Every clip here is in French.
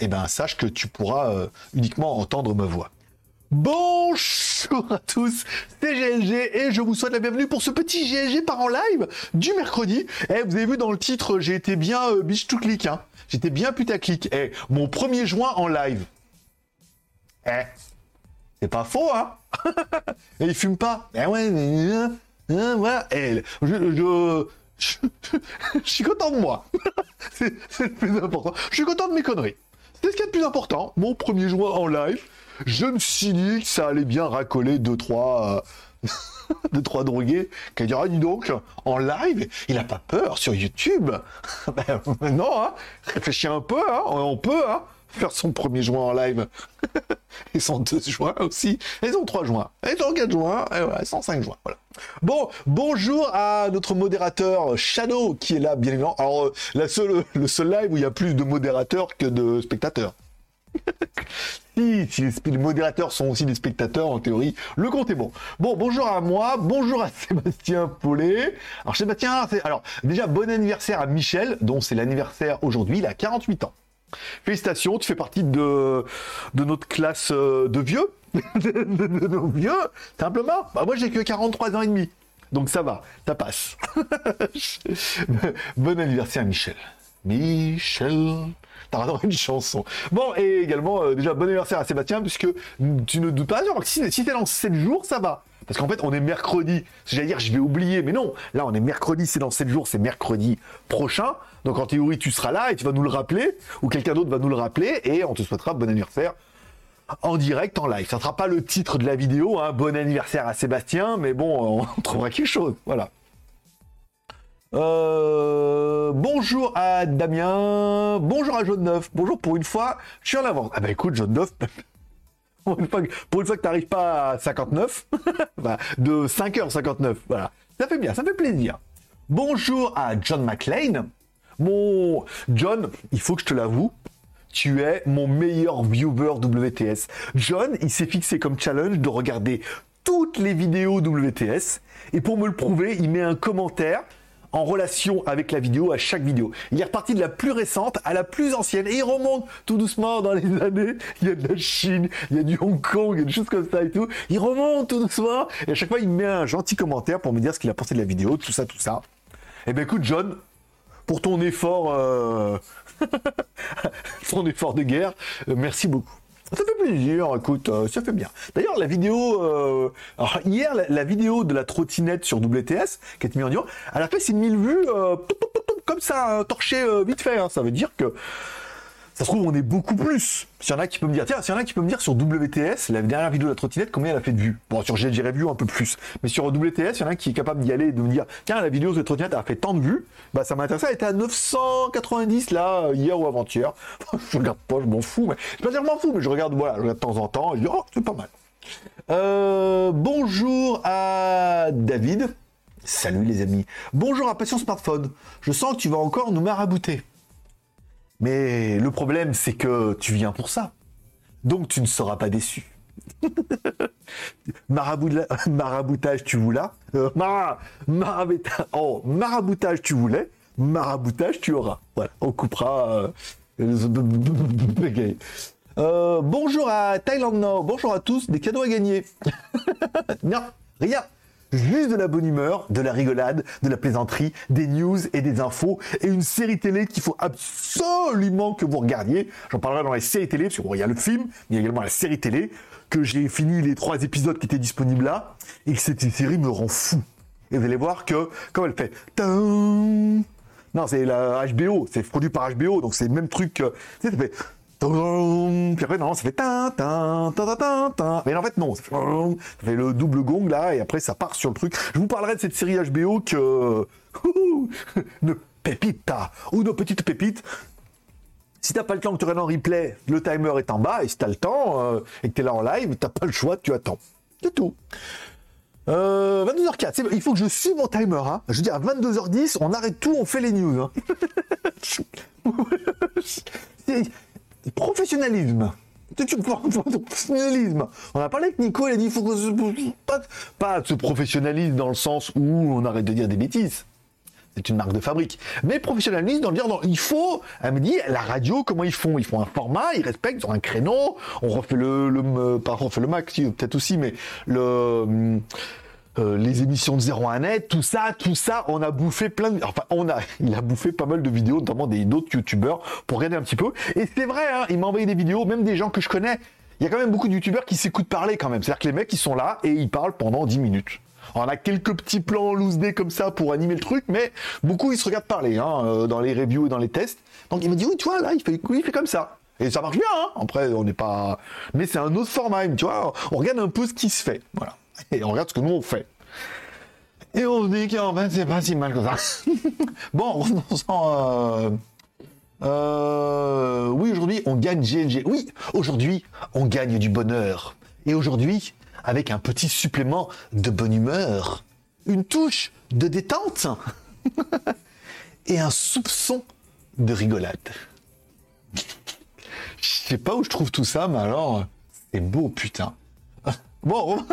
eh ben sache que tu pourras euh, uniquement entendre ma voix. Bonjour à tous, c'est GLG et je vous souhaite la bienvenue pour ce petit GLG par en live du mercredi. Eh, vous avez vu dans le titre, j'ai été bien euh, bitch to click, hein. J'étais bien putaclic. Eh, mon premier juin en live. Eh, c'est pas faux, hein Et il fume pas. Eh ouais, mais... hein, voilà. Eh, je, je, je, suis content de moi. c'est le plus important. Je suis content de mes conneries. C'est ce qui est le plus important. Mon premier juin en live, je me suis dit que ça allait bien racoler deux trois euh, deux trois drogués qui dit ah dis donc en live, il a pas peur sur YouTube. ben, non, hein. réfléchis un peu, hein. on peut hein, faire son premier juin en live et son 2 juin aussi, et son 3 juin, et son 4 juin, et voilà, son 5 juin. Voilà. Bon, bonjour à notre modérateur Shadow qui est là, bien évidemment. Alors, euh, seule, le seul live où il y a plus de modérateurs que de spectateurs. si, les, modérateurs sont aussi des spectateurs, en théorie, le compte est bon. Bon, bonjour à moi, bonjour à Sébastien Paulet. Alors, Sébastien, alors, déjà, bon anniversaire à Michel, dont c'est l'anniversaire aujourd'hui, il a 48 ans. Félicitations, tu fais partie de, notre classe euh, de vieux, de, nos vieux, simplement. Bah, moi, j'ai que 43 ans et demi. Donc ça va, ça passe. bon anniversaire Michel. Michel. T'as une chanson. Bon, et également, euh, déjà, bon anniversaire à Sébastien, puisque tu ne doutes pas, si, si t'es dans 7 jours, ça va. Parce qu'en fait, on est mercredi. J'allais dire, je vais oublier, mais non. Là, on est mercredi, c'est dans 7 jours, c'est mercredi prochain. Donc, en théorie, tu seras là et tu vas nous le rappeler, ou quelqu'un d'autre va nous le rappeler, et on te souhaitera bon anniversaire en direct, en live. Ça ne sera pas le titre de la vidéo, hein, bon anniversaire à Sébastien, mais bon, on trouvera quelque chose. Voilà. Euh, bonjour à Damien, bonjour à Jaune Neuf, bonjour pour une fois, je suis en avance. Ah bah écoute, Jaune Neuf, pour une fois que, pour une pas à 59, bah, de 5h59, voilà. Ça fait bien, ça fait plaisir. Bonjour à John McLean. Mon John, il faut que je te l'avoue, tu es mon meilleur viewer WTS. John, il s'est fixé comme challenge de regarder toutes les vidéos WTS et pour me le prouver, il met un commentaire en relation avec la vidéo à chaque vidéo. Il est reparti de la plus récente à la plus ancienne et il remonte tout doucement dans les années. Il y a de la Chine, il y a du Hong Kong, il y a des choses comme ça et tout. Il remonte tout doucement et à chaque fois il met un gentil commentaire pour me dire ce qu'il a pensé de la vidéo, tout ça, tout ça. Eh ben écoute John, pour ton effort, euh, ton effort de guerre, euh, merci beaucoup. Ça fait plaisir, écoute, euh, ça fait bien. D'ailleurs, la vidéo, euh, alors, hier, la, vidéo de la trottinette sur WTS, qui est mise en vidéo, elle a fait ses 1000 vues, comme ça, torché vite fait. hein. Ça veut dire que ça se trouve, on est beaucoup plus. S'il y en a qui peut me dire, tiens, s'il y en a qui peut me dire sur WTS, la dernière vidéo de la trottinette, combien elle a fait de vues? Bon, sur GLG Review, un peu plus. Mais sur WTS, il y en a qui est capable d'y aller et de me dire, tiens, la vidéo de la trottinette a fait tant de vues. Bah, ça m'intéresse. Elle était à 990, là, hier ou avant-hier. je regarde pas, je m'en fous. Mais... Je pas dire je m'en fous, mais je regarde, voilà, je regarde de temps en temps. Et je dis, oh, c'est pas mal. Euh, bonjour à David. Salut les amis. Bonjour à Passion Smartphone. Je sens que tu vas encore nous marabouter. Mais le problème, c'est que tu viens pour ça. Donc tu ne seras pas déçu. Maraboutage, tu voulais Euh, oh, maraboutage, tu voulais Maraboutage, tu auras. Voilà, on coupera. euh. Euh, bonjour à Thailand Nord, bonjour à tous, des cadeaux à gagner. non, rien. Juste de la bonne humeur, de la rigolade, de la plaisanterie, des news et des infos, et une série télé qu'il faut absolument que vous regardiez. J'en parlerai dans les séries télé, parce qu'il y a le film, mais il y a également la série télé, que j'ai fini les trois épisodes qui étaient disponibles là, et que cette série me rend fou. Et vous allez voir que, comme elle fait... Non, c'est la HBO, c'est produit par HBO, donc c'est le même truc que... Fait... Puis après, non, ça fait tin, tin, tin. Mais en fait, non, ça fait, le double gong là, et après, ça part sur le truc. Je vous parlerai de cette série HBO que. Ouhou Une pépita, ou nos petites pépites. Si t'as pas le temps que tu regardes en replay, le timer est en bas, et si t'as le temps, euh, et que t'es là en live, t'as pas le choix, tu attends. C'est tout. Euh, 22h04, c'est bon, il faut que je suive mon timer. Hein. Je veux dire, à 22h10, on arrête tout, on fait les news. Hein. Professionnalisme. Tu- Professionnalisme. On a parlé avec Nico, il a dit faut que ce- pas, pas de ce professionnalisme dans le sens où on arrête de dire des bêtises. c'est une marque de fabrique. Mais professionnaliste dans le dire, non, il faut, elle me dit, la radio, comment ils font? Ils font un format, ils respectent, ils ont un créneau, on refait le, le par on refait le Mac, peut-être aussi, mais le... Euh, les émissions de 0 à net, tout ça, tout ça, on a bouffé plein de... Enfin, on a, il a bouffé pas mal de vidéos, notamment des d'autres youtubeurs, pour regarder un petit peu. Et c'est vrai, hein, il m'a envoyé des vidéos, même des gens que je connais. Il y a quand même beaucoup de youtubeurs qui s'écoutent parler quand même. C'est-à-dire que les mecs, ils sont là et ils parlent pendant 10 minutes. On a quelques petits plans loose comme ça pour animer le truc, mais beaucoup ils se regardent parler hein, euh, dans les reviews et dans les tests. Donc il me dit oui, tu vois là, il fait, il fait comme ça. Et ça marche bien. Hein Après, on n'est pas. Mais c'est un autre format. Tu vois, on regarde un peu ce qui se fait. Voilà. Et on regarde ce que nous on fait. Et on se dit qu'en fait, c'est pas si mal que ça. bon, revenons-en. Euh... Euh... Oui, aujourd'hui, on gagne GLG. Oui, aujourd'hui, on gagne du bonheur. Et aujourd'hui, avec un petit supplément de bonne humeur, une touche de détente et un soupçon de rigolade. Je sais pas où je trouve tout ça, mais alors, c'est beau, putain. Bon.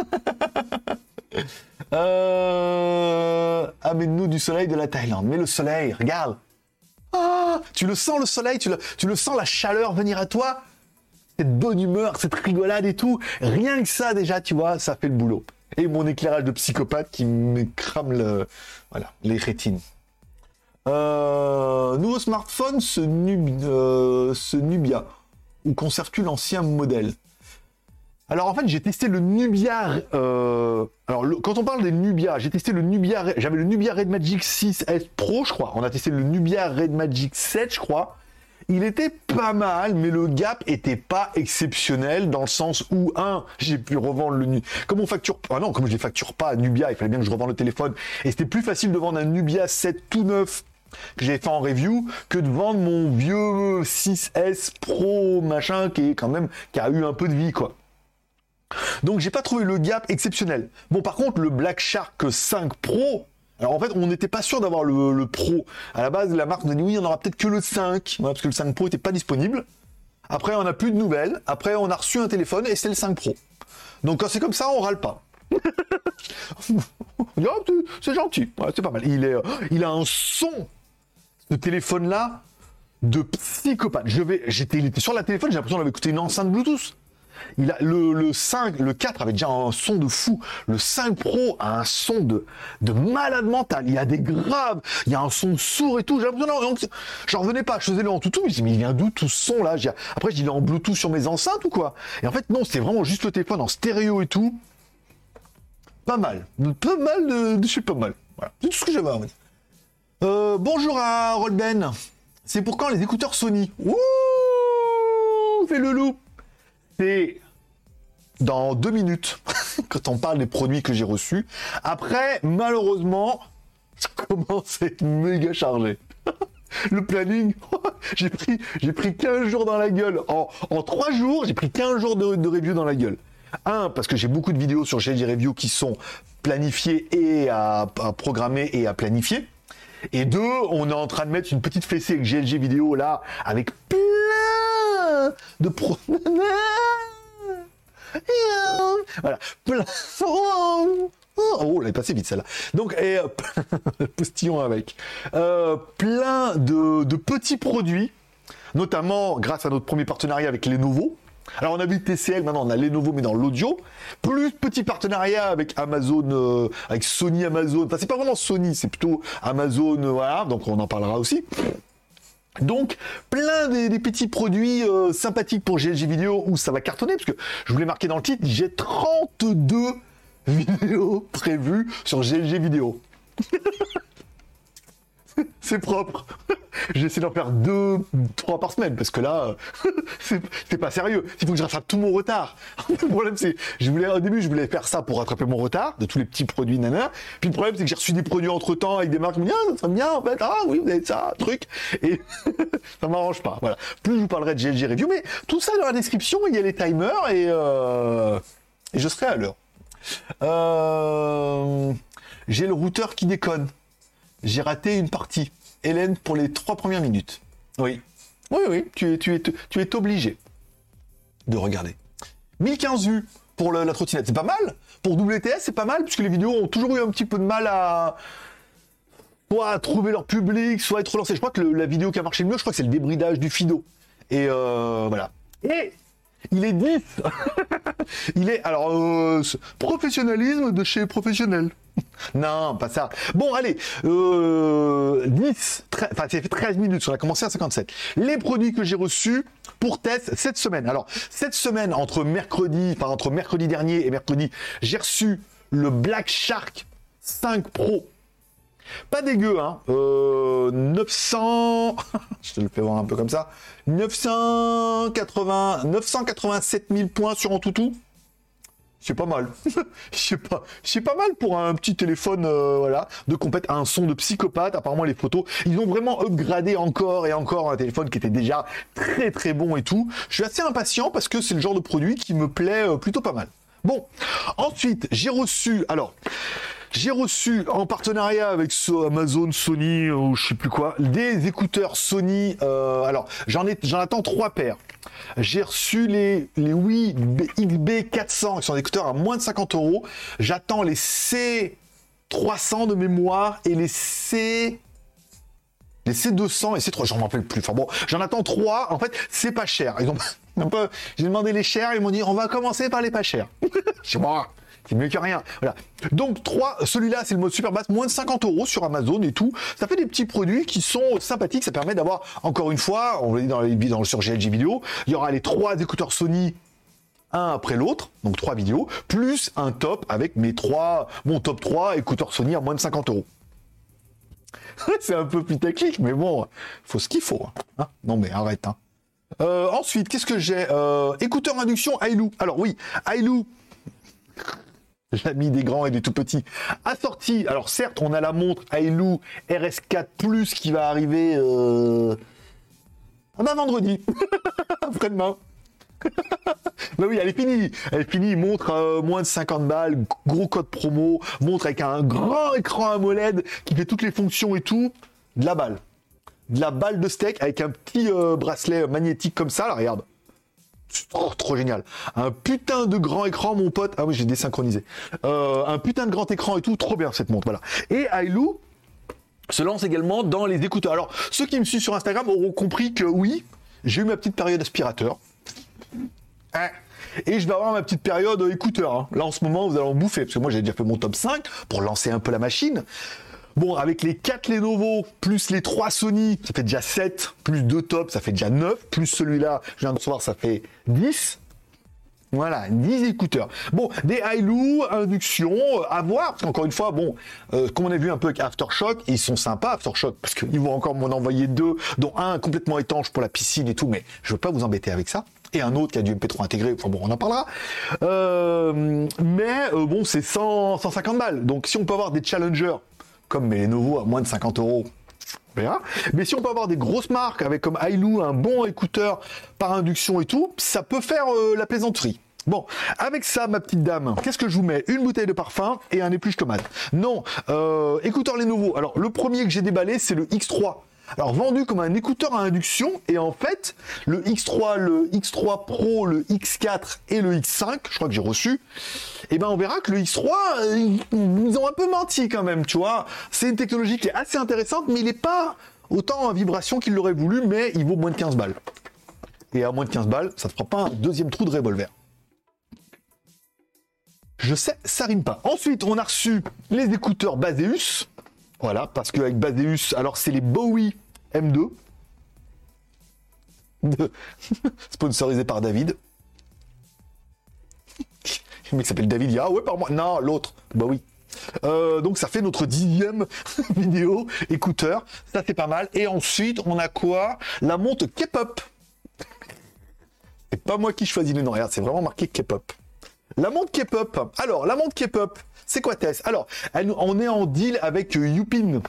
euh... Amène-nous du soleil de la Thaïlande. Mais le soleil, regarde. Ah, tu le sens le soleil, tu le, tu le sens la chaleur venir à toi cette bonne humeur, cette rigolade et tout. Rien que ça, déjà, tu vois, ça fait le boulot. Et mon éclairage de psychopathe qui me crame le, voilà, les rétines. Euh, nouveau smartphone, ce, euh, Nubia. Où conserves-tu l'ancien modèle? Alors en fait, j'ai testé le Nubia. Euh, alors quand on parle des Nubia, j'ai testé le Nubia. J'avais le Nubia Red Magic 6S Pro, je crois. On a testé le Nubia Red Magic 7, je crois il était pas mal, mais le gap était pas exceptionnel dans le sens où, un, j'ai pu revendre le comme on facture, ah non, comme je les facture pas Nubia, il fallait bien que je revende le téléphone, et c'était plus facile de vendre un Nubia 7 tout neuf que j'avais fait en review que de vendre mon vieux 6S Pro machin qui est quand même qui a eu un peu de vie quoi. Donc j'ai pas trouvé le gap exceptionnel. Bon par contre le Black Shark 5 Pro alors en fait, on n'était pas sûr d'avoir le, Pro. À la base, la marque nous a on aura peut-être que le 5, parce que le 5 Pro n'était pas disponible. Après, on n'a plus de nouvelles. Après, on a reçu un téléphone et c'est le 5 Pro. Donc quand c'est comme ça, on râle pas. Oh, c'est gentil, c'est pas mal. Il, est, il a un son, ce téléphone-là, de psychopathe. Je vais, j'étais, il était sur la téléphone, j'ai l'impression d'avoir écouté une enceinte Bluetooth. Il a le, 5, le 4 avait déjà un son de fou. Le 5 Pro a un son de, de malade mental. Il y a des graves, il y a un son sourd et tout. J'en revenais pas. Je faisais le en tout, mais mais il vient d'où tout son là? Après, je dis il en Bluetooth sur mes enceintes ou quoi? Et en fait, non, c'était vraiment juste le téléphone en stéréo et tout. Pas mal. Pas mal de. Je pas mal. Voilà. C'est tout ce que j'avais à euh, bonjour à Rolben. C'est pour quand les écouteurs Sony? Ouh Fais le loup c'est dans deux minutes quand on parle des produits que j'ai reçus. Après, malheureusement, ça commence à être méga chargé. Le planning, j'ai pris, j'ai pris 15 jours dans la gueule. En, en 3 jours, j'ai pris 15 jours de, review dans la gueule. Un, parce que j'ai beaucoup de vidéos sur GLG Review qui sont planifiées et à, à programmer et à planifier. Et deux, on est en train de mettre une petite fessée avec GLG vidéo là, avec plein de pro... voilà, plein... Oh, elle est passée vite celle-là. Donc, et, euh, postillon avec. Euh, plein de, petits produits, notamment grâce à notre premier partenariat avec Lenovo. Alors on a vu TCL, maintenant on a Lenovo mais dans l'audio, plus petit partenariat avec Amazon, euh, avec Sony Amazon, enfin c'est pas vraiment Sony, c'est plutôt Amazon, voilà, donc on en parlera aussi. Donc, plein des, petits produits euh, sympathiques pour GLG Vidéo où ça va cartonner, parce que je voulais marquer dans le titre, j'ai 32 vidéos prévues sur GLG Vidéo. c'est propre. J'essaie d'en faire deux, trois par semaine, parce que là, c'est pas sérieux. Il faut que je rattrape tout mon retard. le problème, c'est, je voulais, au début, je voulais faire ça pour rattraper mon retard, de tous les petits produits, nana. Puis le problème, c'est que j'ai reçu des produits entre temps avec des marques qui me disent, ah, ça serait bien, en fait, ah oui, vous avez ça, truc. Et ça m'arrange pas. Voilà. Plus je vous parlerai de GLG Review, mais tout ça dans la description, il y a les timers et, euh, je serai à l'heure. Euh, j'ai le routeur qui déconne j'ai raté une partie. Hélène, pour les trois premières minutes. Oui. Oui, oui, tu es, tu es, tu es obligé de regarder. 1015 vues pour la trottinette, c'est pas mal. Pour WTS, c'est pas mal, puisque les vidéos ont toujours eu un petit peu de mal à... soit trouver leur public, soit être relancé. Je crois que la vidéo qui a marché le mieux, je crois que c'est le débridage du Fido. Et euh, voilà. Et il est 10 Il est, alors, euh, professionnalisme de chez professionnel. non, pas ça. Bon, allez, euh, 10, enfin, fait 13 minutes, on a commencé à 57. Les produits que j'ai reçus pour test cette semaine. Alors, cette semaine, entre mercredi, enfin, entre mercredi dernier et mercredi, j'ai reçu le Black Shark 5 Pro pas dégueu, hein. 900... Euh, je te le fais voir un peu comme ça. 980... 987 000 points sur un toutou. C'est pas mal. C'est pas, mal pour un petit téléphone, euh, voilà, de compète un son de psychopathe. Apparemment, les photos, ils ont vraiment upgradé encore et encore un téléphone qui était déjà très très bon et tout. Je suis assez impatient parce que c'est le genre de produit qui me plaît euh, plutôt pas mal. Bon, ensuite, j'ai reçu, alors, j'ai reçu en partenariat avec Amazon, Sony ou je sais plus quoi, des écouteurs Sony. Euh, alors j'en attends trois paires. J'ai reçu les les Wii XB400 qui sont des écouteurs à moins de 50 euros. J'attends les C300 de mémoire et les C les C200 et C300, j'en m'en rappelle plus. Enfin bon, j'en attends trois. En fait, c'est pas cher. Ils ont j'ai demandé les chers, ils m'ont dit on va commencer par les pas chers. Je moi, c'est mieux que rien. Voilà. Donc 3, celui-là c'est le mode super basse, moins de 50 euros sur Amazon et tout. Ça fait des petits produits qui sont sympathiques. Ça permet d'avoir encore une fois, on l'a dit dans, les, dans sur GLG vidéo, il y aura les trois écouteurs Sony un après l'autre, donc trois vidéos, plus un top avec mes trois, mon top 3 écouteurs Sony à moins de 50 euros. c'est un peu putaclic, mais bon, faut ce qu'il faut. Hein. Hein? Non mais arrête. Hein. Euh, ensuite, qu'est-ce que j'ai? Euh, Écouteur induction Ailou. Alors oui, Ailou, l'ami des grands et des tout petits, assorti. Alors certes, on a la montre Ailou RS4 Plus qui va arriver euh... Ah bah, vendredi, après-demain. bah oui, elle est finie. Elle est finie. Montre euh, moins de 50 balles, gros code promo, montre avec un grand écran AMOLED qui fait toutes les fonctions et tout. De la balle. De la balle de steak avec un petit euh, bracelet magnétique comme ça. Là, regarde. Trop, trop génial. Un putain de grand écran, mon pote. Ah oui, j'ai désynchronisé. Euh, un putain de grand écran et tout. Trop bien cette montre. Voilà. Et Ailou se lance également dans les écouteurs. Alors, ceux qui me suivent sur Instagram auront compris que oui, j'ai eu ma petite période aspirateur. Hein. et je vais avoir ma petite période écouteur. Hein. Là, en ce moment, vous allez en bouffer. Parce que moi, j'ai déjà fait mon top 5 pour lancer un peu la machine. Bon, avec les 4 Lenovo, plus les 3 Sony, ça fait déjà 7, plus 2 top, ça fait déjà 9, plus celui-là, je viens de recevoir, ça fait 10. Voilà, 10 écouteurs. Bon, des Hailu, induction, euh, à voir, parce qu'encore une fois, bon, euh, comme on a vu un peu avec Aftershock, ils sont sympas Aftershock, parce qu'ils vont encore m'en envoyer deux, dont un complètement étanche pour la piscine et tout, mais je veux pas vous embêter avec ça. Et un autre qui a du MP3 intégré, bon, on en parlera. Euh, mais bon, c'est 150 balles. Donc si on peut avoir des challengers comme les Lenovo à moins de 50 euros. Mais si on peut avoir des grosses marques avec comme Ailu, un bon écouteur par induction et tout, ça peut faire euh, la plaisanterie. Bon, avec ça, ma petite dame, qu'est-ce que je vous mets? Une bouteille de parfum et un épluche tomate. Non, euh, écouteur Lenovo. Alors, le premier que j'ai déballé, c'est le X3. Alors vendu comme un écouteur à induction et en fait le X3, le X3 Pro, le X4 et le X5, je crois que j'ai reçu, et eh ben on verra que le X3 euh, ils ont un peu menti quand même, tu vois. C'est une technologie qui est assez intéressante mais il n'est pas autant en vibration qu'il l'aurait voulu mais il vaut moins de 15 balles. Et à moins de 15 balles, ça ne fera pas un deuxième trou de revolver. Je sais, ça rime pas. Ensuite, on a reçu les écouteurs Baseus. Voilà, parce qu'avec Baseus, alors c'est les Bowie M2. Sponsorisé par David. Le mec s'appelle David, il ah ouais, par moi. Non, l'autre. Bah oui. Euh, donc ça fait notre dixième vidéo écouteur. Ça c'est pas mal. Et ensuite, on a quoi? La montre K-pop. C'est pas moi qui choisis les noms. Regarde, c'est vraiment marqué K-pop. La montre K-pop. Alors, la montre K-pop, c'est quoi Tess? Alors, on est en deal avec euh, Youpin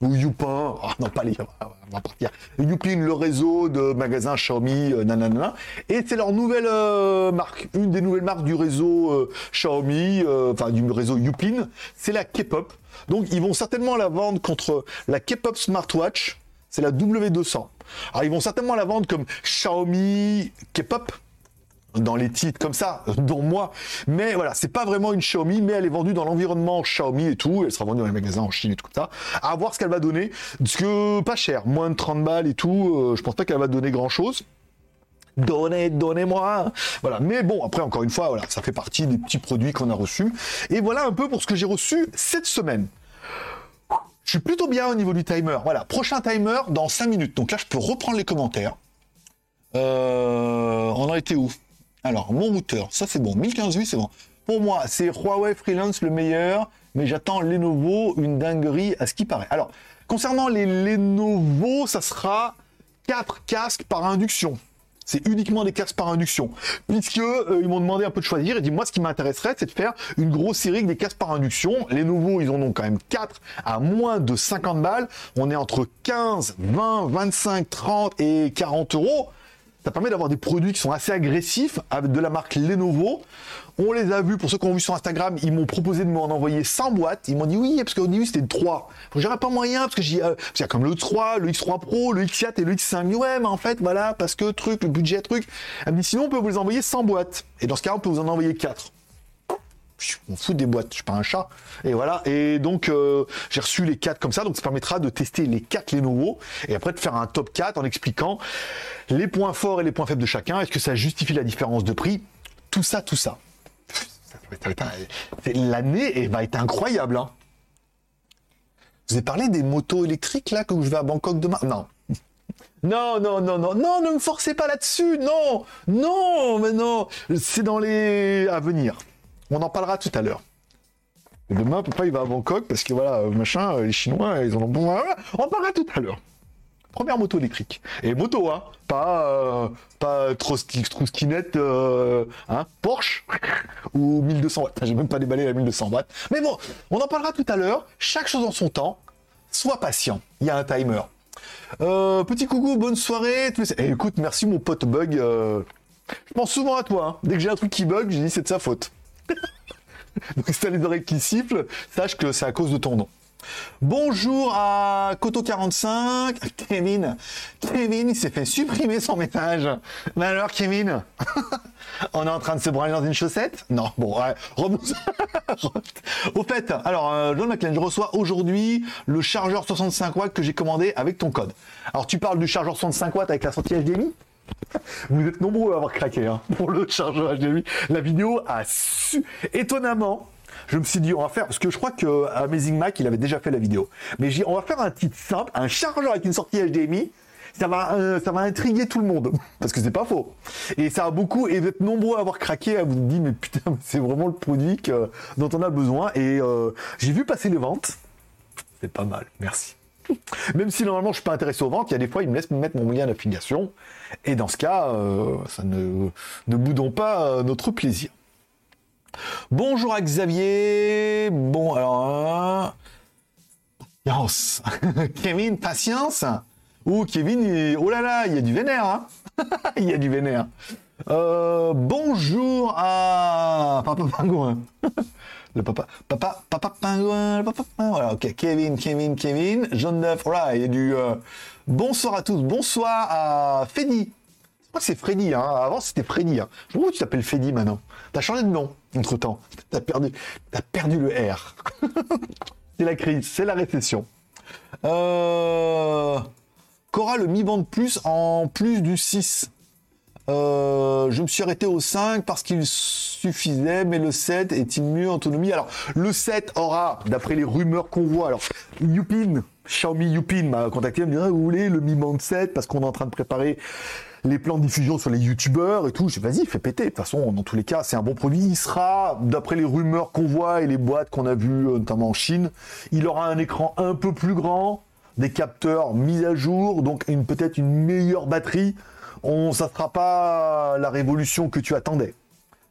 ou Youpin, oh, non pas les, on va partir. Youpin, le réseau de magasins Xiaomi, euh, nanana, et c'est leur nouvelle euh, marque, une des nouvelles marques du réseau Xiaomi, enfin du réseau Youpin, c'est la K-pop. Donc ils vont certainement la vendre contre la K-pop smartwatch, c'est la W200. Alors ils vont certainement la vendre comme Xiaomi K-pop, dans les titres comme ça, dont moi. Mais voilà, c'est pas vraiment une Xiaomi, mais elle est vendue dans l'environnement Xiaomi et tout. Elle sera vendue dans les magasins en Chine et tout ça. À voir ce qu'elle va donner. Parce que pas cher, moins de 30 balles et tout. euh, je pense pas qu'elle va donner grand chose. Donnez, donnez-moi. Voilà. Mais bon, après, encore une fois, voilà, ça fait partie des petits produits qu'on a reçus. Et voilà un peu pour ce que j'ai reçu cette semaine. Je suis plutôt bien au niveau du timer. Voilà. Prochain timer dans 5 minutes. Donc là, je peux reprendre les commentaires. Euh, on en était où? Alors, mon routeur, ça c'est bon. 1015 vues, c'est bon. Pour moi, c'est Huawei Freelance le meilleur, mais j'attends Lenovo, une dinguerie à ce qui paraît. Alors, concernant les Lenovo, ça sera 4 casques par induction. C'est uniquement des casques par induction. Puisque euh, ils m'ont demandé un peu de choisir, et dit moi ce qui m'intéresserait, c'est de faire une grosse série des casques par induction. Les nouveaux, ils en ont quand même 4 à moins de 50 balles. On est entre 15, 20, 25, 30 et 40 euros. Ça permet d'avoir des produits qui sont assez agressifs de la marque Lenovo. On les a vus, pour ceux qui ont vu sur Instagram, ils m'ont proposé de m'en envoyer 100 boîtes. Ils m'ont dit oui, parce qu'au début c'était 3. J'aurais pas moyen, parce que j'ai, euh, comme le 3, le X3 Pro, le X4 et le X5. Je dis, ouais, mais en fait, voilà, parce que truc, le budget, truc. Elle me dit sinon on peut vous les envoyer 100 boîtes. Et dans ce cas, on peut vous en envoyer 4 on fout des boîtes, je suis pas un chat. Et voilà. Et donc euh, j'ai reçu les 4 comme ça, donc ça permettra de tester les 4 Lenovo et après de faire un top 4 en expliquant les points forts et les points faibles de chacun. Est-ce que ça justifie la différence de prix? Tout ça, tout ça. L'année va être incroyable. Hein. Vous avez parlé des motos électriques là que je vais à Bangkok demain? Non. Non, non, non, non, non, ne me forcez pas là-dessus, non, non, mais non, c'est dans les à venir. On en parlera tout à l'heure. Demain, papa, il va à Bangkok parce que voilà, machin, les Chinois, ils en ont bon. On en parlera tout à l'heure. Première moto électrique. Et moto, hein. Pas, euh, pas euh, hein, Porsche ou 1200 watts. J'ai même pas déballé la 1200 watts. Mais bon, on en parlera tout à l'heure. Chaque chose en son temps. Sois patient. Il y a un timer. Euh, petit coucou, bonne soirée. Et écoute, merci mon pote Bug. euh, Je pense souvent à toi. hein. Dès que j'ai un truc qui bug, j'ai dit c'est de sa faute. Donc si t'as les oreilles qui sifflent, sache que c'est à cause de ton nom. Bonjour à Coto45. Kevin. Kevin, il s'est fait supprimer son message. Mais alors, Kevin On est en train de se branler dans une chaussette? Non, bon, ouais. Au fait, alors, euh, John McLean, je reçois aujourd'hui le chargeur 65 watts que j'ai commandé avec ton code. Alors, tu parles du chargeur 65 watts avec la sortie HDMI vous êtes nombreux à avoir craqué hein, pour le chargeur HDMI. La vidéo a su... Étonnamment, je me suis dit, on va faire, parce que je crois que Amazing Mac, il avait déjà fait la vidéo. Mais on va faire un titre simple, un chargeur avec une sortie HDMI. Ça va, euh, ça va intriguer tout le monde. Parce que c'est pas faux. Et ça a beaucoup, et vous êtes nombreux à avoir craqué, à vous dire, mais putain, c'est vraiment le produit dont on a besoin. Et euh, j'ai vu passer les ventes. C'est pas mal, merci. Même si normalement je suis pas intéressé aux ventes, il y a des fois ils me laissent me mettre mon lien d'affiliation. Et dans ce cas, euh, ça ne, ne boudons pas euh, notre plaisir. Bonjour à Xavier. Bon, alors. euh, patience. Kevin, patience. Ouh, Kevin, oh là là, il y a du vénère. Hein il y a du vénère. Euh, bonjour à Papa Pingouin. Le papa, papa, papa pingouin, papa. Voilà, ok. Kevin, Kevin, Kevin. Jaune d'œuf. Voilà, il y a du. euh, Bonsoir à tous. Bonsoir à Freddy. Je crois que c'est Freddy. Hein. Avant, c'était Freddy. Hein. Je tu t'appelles Freddy maintenant? T'as changé de nom entre temps. T'as perdu, t'as perdu le R. c'est la crise, c'est la récession. Euh... Qu'aura le Mi Band Plus en plus du 6 Euh, je me suis arrêté au 5 parce qu'il suffisait, mais le 7 est-il mieux en autonomie Alors, le 7 aura, d'après les rumeurs qu'on voit, alors, Yupin, Xiaomi Yupin m'a contacté, il me dit, Ah, vous voulez le Mi Band 7 parce qu'on est en train de préparer les plans de diffusion sur les youtubeurs et tout. Dit, vas-y, fais péter. De toute façon, dans tous les cas, c'est un bon produit. Il sera, d'après les rumeurs qu'on voit et les boîtes qu'on a vues, euh, notamment en Chine, il aura un écran un peu plus grand, des capteurs mis à jour, donc peut-être une meilleure batterie. On, ça sera pas la révolution que tu attendais,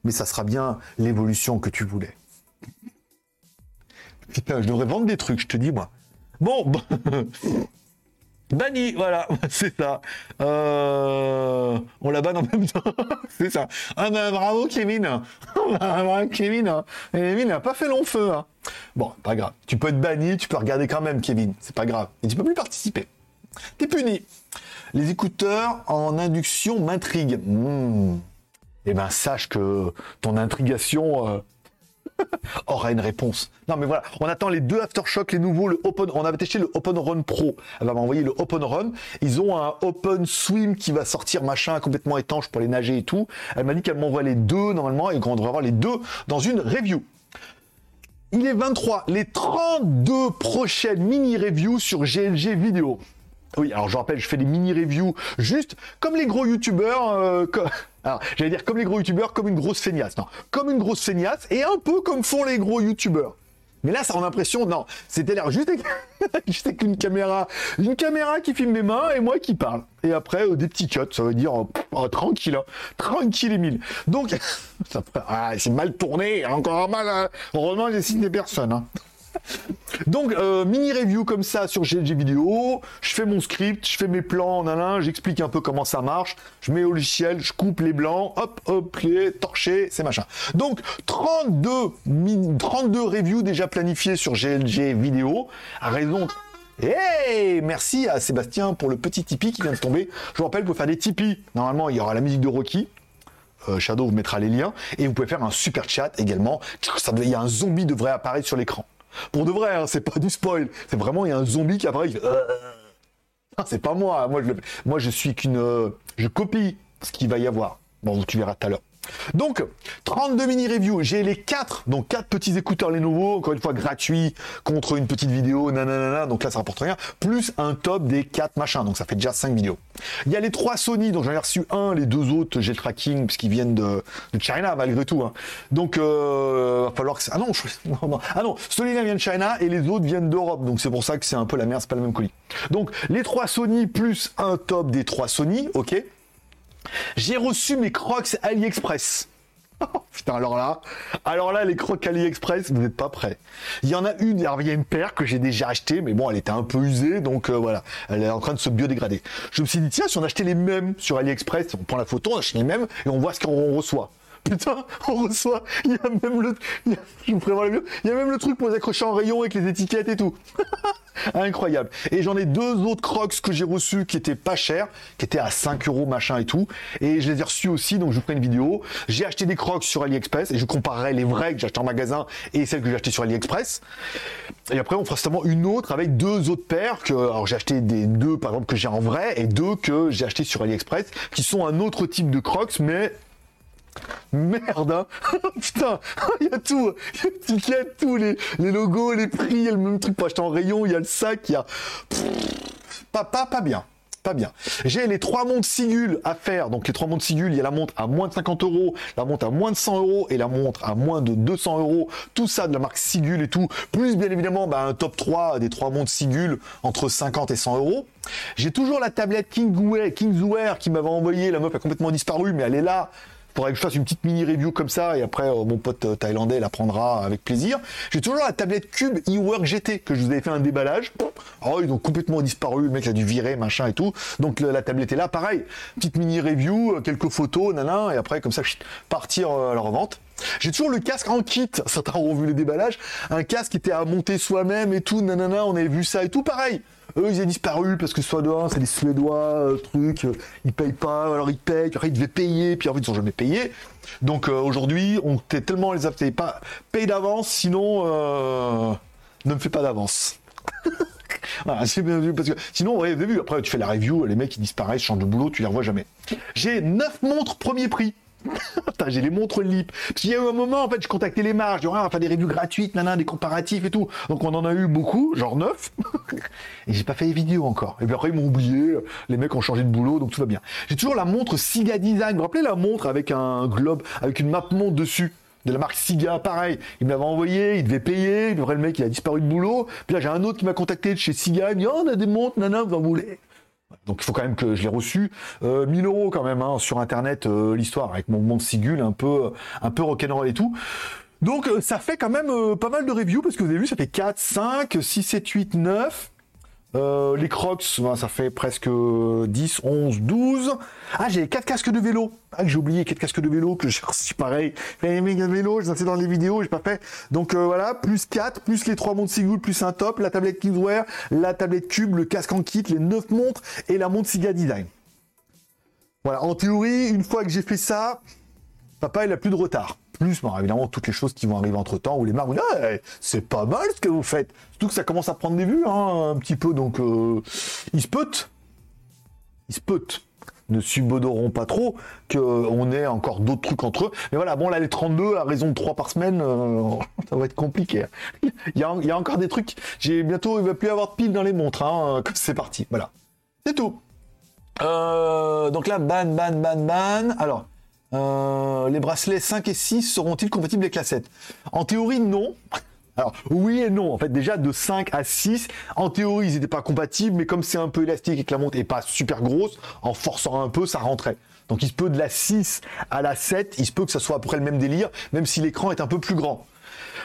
mais ça sera bien l'évolution que tu voulais. Putain, je devrais vendre des trucs, je te dis moi. Bon, banni, voilà, c'est ça. Euh, on la banne en même temps, c'est ça. Ah ben bravo Kevin, bravo Kevin. hein. Et Kevin n'a pas fait long feu. hein. Bon, pas grave. Tu peux être banni, tu peux regarder quand même Kevin, c'est pas grave. Et tu peux plus participer. T'es puni. Les écouteurs en induction m'intriguent. Hmm. eh ben sache que ton intrigation euh, aura une réponse. Non mais voilà, on attend les deux Aftershock, les nouveaux, le Open, on avait testé le Open Run Pro. Elle va m'envoyer le Open Run. Ils ont un Open Swim qui va sortir machin complètement étanche pour les nager et tout. Elle m'a dit qu'elle m'envoie les deux normalement et qu'on devrait avoir les deux dans une review. Il est 23, les 32 prochaines mini-reviews sur GLG vidéo. Oui, alors je rappelle, je fais des mini-reviews juste comme les gros youtubeurs, euh, alors j'allais dire comme les gros youtubeurs, comme une grosse feignasse. Non, comme une grosse feignasse et un peu comme font les gros youtubeurs. Mais là, ça rend l'impression, non, c'était l'air juste avec, juste une caméra, une caméra qui filme mes mains et moi qui parle. Et après, euh, des petits cuts, ça veut dire oh, tranquille, hein. tranquille Emile. Donc, ah, c'est mal tourné, encore mal. Hein. Heureusement, j'ai signé personne. Hein. Donc, euh, mini review comme ça sur GLG vidéo. Je fais mon script, je fais mes plans en j'explique un peu comment ça marche. Je mets au logiciel, je coupe les blancs, hop, hop, plié, torché, c'est machin. Donc, 32, 32 reviews déjà planifiées sur GLG vidéo. À raison Hey Merci à Sébastien pour le petit Tipeee qui vient de tomber. Je vous rappelle, pour faire des Tipeee, normalement, il y aura la musique de Rocky. Euh, Shadow vous mettra les liens. Et vous pouvez faire un super chat également. il y a un zombie devrait apparaître sur l'écran. Pour de vrai, hein, c'est pas du spoil. C'est vraiment, il y a un zombie qui apparaît. Euh, ah, c'est pas moi. Moi, je, moi, je suis qu'une. Euh, je copie ce qu'il va y avoir. Bon, tu verras tout à l'heure. Donc, 32 mini-reviews. J'ai les 4, donc 4 petits écouteurs Lenovo, encore une fois gratuits, contre une petite vidéo, nanana, donc là ça rapporte rien, plus un top des 4 machins, donc ça fait déjà 5 vidéos. Il y a les 3 Sony, donc j'en ai reçu un, les deux autres, j'ai le tracking, puisqu'ils viennent de, China malgré tout. Hein. Donc, euh, va falloir que... Ah non, je... ah non, Sony vient de China et les autres viennent d'Europe, donc c'est pour ça que c'est un peu la merde, c'est pas le même colis. Donc, les 3 Sony plus un top des 3 Sony, ok j'ai reçu mes crocs AliExpress. Oh, putain, alors là, alors là, les crocs AliExpress, vous n'êtes pas prêts. Il y en a une, il y a une paire que j'ai déjà achetée, mais bon, elle était un peu usée, donc euh, voilà, elle est en train de se biodégrader. Je me suis dit, tiens, si on achetait les mêmes sur AliExpress, on prend la photo, on achète les mêmes, et on voit ce qu'on reçoit. Putain, on reçoit, il y a même le, il y a, je vous il y a même le truc pour les accrocher en rayon avec les étiquettes et tout. Incroyable. Et j'en ai deux autres crocs que j'ai reçus qui étaient pas chers, qui étaient à 5 euros machin et tout. Et je les ai reçus aussi, donc je vous ferai une vidéo. J'ai acheté des crocs sur AliExpress et je comparerai les vrais que j'ai achetés en magasin et celles que j'ai achetées sur AliExpress. Et après, on fera seulement une autre avec deux autres paires que, alors j'ai acheté des deux par exemple que j'ai en vrai et deux que j'ai acheté sur AliExpress qui sont un autre type de crocs mais Merde, hein Putain, il y a tout, il y a l'étiquette, tout, les, les, logos, les prix, il y a le même truc pour acheter en rayon, il y a le sac, il y a... pas, pas, pas bien. Pas bien. J'ai les trois montres Sigul à faire. Donc les trois montres Sigul, il y a la montre à moins de 50 euros, la montre à moins de 100 euros et la montre à moins de 200 euros. Tout ça de la marque Sigul et tout. Plus bien évidemment bah, un top 3 des trois montres Sigul entre 50 et 100 euros. J'ai toujours la tablette Kingswear qui m'avait envoyé. La meuf a complètement disparu, mais elle est là faudrait que je fasse une petite mini review comme ça et après euh, mon pote euh, thaïlandais la prendra avec plaisir. J'ai toujours la tablette Cube eWork GT que je vous avais fait un déballage. Oh, ils ont complètement disparu, le mec a dû virer, machin et tout. Donc la tablette est là, pareil. Petite mini review, euh, quelques photos, nana, et après comme ça, partir à la revente. J'ai toujours le casque en kit, certains ont vu les déballages, un casque qui était à monter soi-même et tout, nanana, on avait vu ça et tout, pareil. Eux, ils ont disparu parce que soit dehors, c'est des Suédois, euh, truc, euh, ils payent pas, alors ils payent, après ils devaient payer, puis en fait ils ont jamais payé. Donc euh, aujourd'hui, on était tellement les a pas paye d'avance, sinon ne me fais pas d'avance. voilà, c'est bien vu parce que sinon, vous avez vu, après tu fais la review, les mecs ils disparaissent, changent de boulot, tu les revois jamais. J'ai 9 montres premier prix. J'ai les montres LIP. Parce qu'il y a eu un moment, en fait, je contactais les marges, on va faire des reviews gratuites, nana, des comparatifs et tout. Donc on en a eu beaucoup, genre neuf. et j'ai pas fait les vidéos encore. Et puis après, ils m'ont oublié, les mecs ont changé de boulot, donc tout va bien. J'ai toujours la montre Siga Design. Vous vous rappelez la montre avec un globe, avec une map montre dessus? De la marque Siga, pareil. Il me l'avait envoyé, il devait payer. Après, le mec, il a disparu de boulot. Puis là, j'ai un autre qui m'a contacté de chez Siga. Il me dit, oh, on a des montres, nana, vous en voulez? Donc il faut quand même que je l'ai reçu. Euh, 1000 euros quand même hein, sur internet euh, l'histoire avec mon, mon sigule un peu un peu rock'n'roll et tout. Donc euh, ça fait quand même euh, pas mal de reviews parce que vous avez vu ça fait 4, 5, 6, 7, 8, 9. Euh, les crocs, ben, ça fait presque 10, 11, 12. Ah, j'ai 4 casques de vélo. Ah, j'ai oublié 4 casques de vélo que j'ai reçu pareil. Les méga vélo, j'ai dans les vidéos, j'ai pas fait. Donc euh, voilà, plus 4, plus les 3 montres Sigul, plus un top, la tablette Kingswear, la tablette Cube, le casque en kit, les 9 montres et la montre Siga Design. Voilà, en théorie, une fois que j'ai fait ça, Papa, il a plus de retard. Plus, évidemment, toutes les choses qui vont arriver entre temps, où les marques vont dire, c'est pas mal ce que vous faites. Surtout que ça commence à prendre des vues, hein, un petit peu, donc euh, il se peut. Il se peut. Ne subodorons pas trop qu'on ait encore d'autres trucs entre eux. Mais voilà, bon, là, les 32, à raison de 3 par semaine, euh, ça va être compliqué. il, y a, il y a encore des trucs. J'ai bientôt, il va plus avoir de piles dans les montres, hein, quand c'est parti. Voilà. C'est tout. Euh, donc là, ban, ban, ban, ban. Alors, euh, les bracelets 5 et 6 seront-ils compatibles avec la 7 En théorie, non. Alors, oui et non. En fait, déjà, de 5 à 6, en théorie, ils n'étaient pas compatibles, mais comme c'est un peu élastique et que la montre n'est pas super grosse, en forçant un peu, ça rentrait. Donc, il se peut de la 6 à la 7, il se peut que ça soit à peu près le même délire, même si l'écran est un peu plus grand.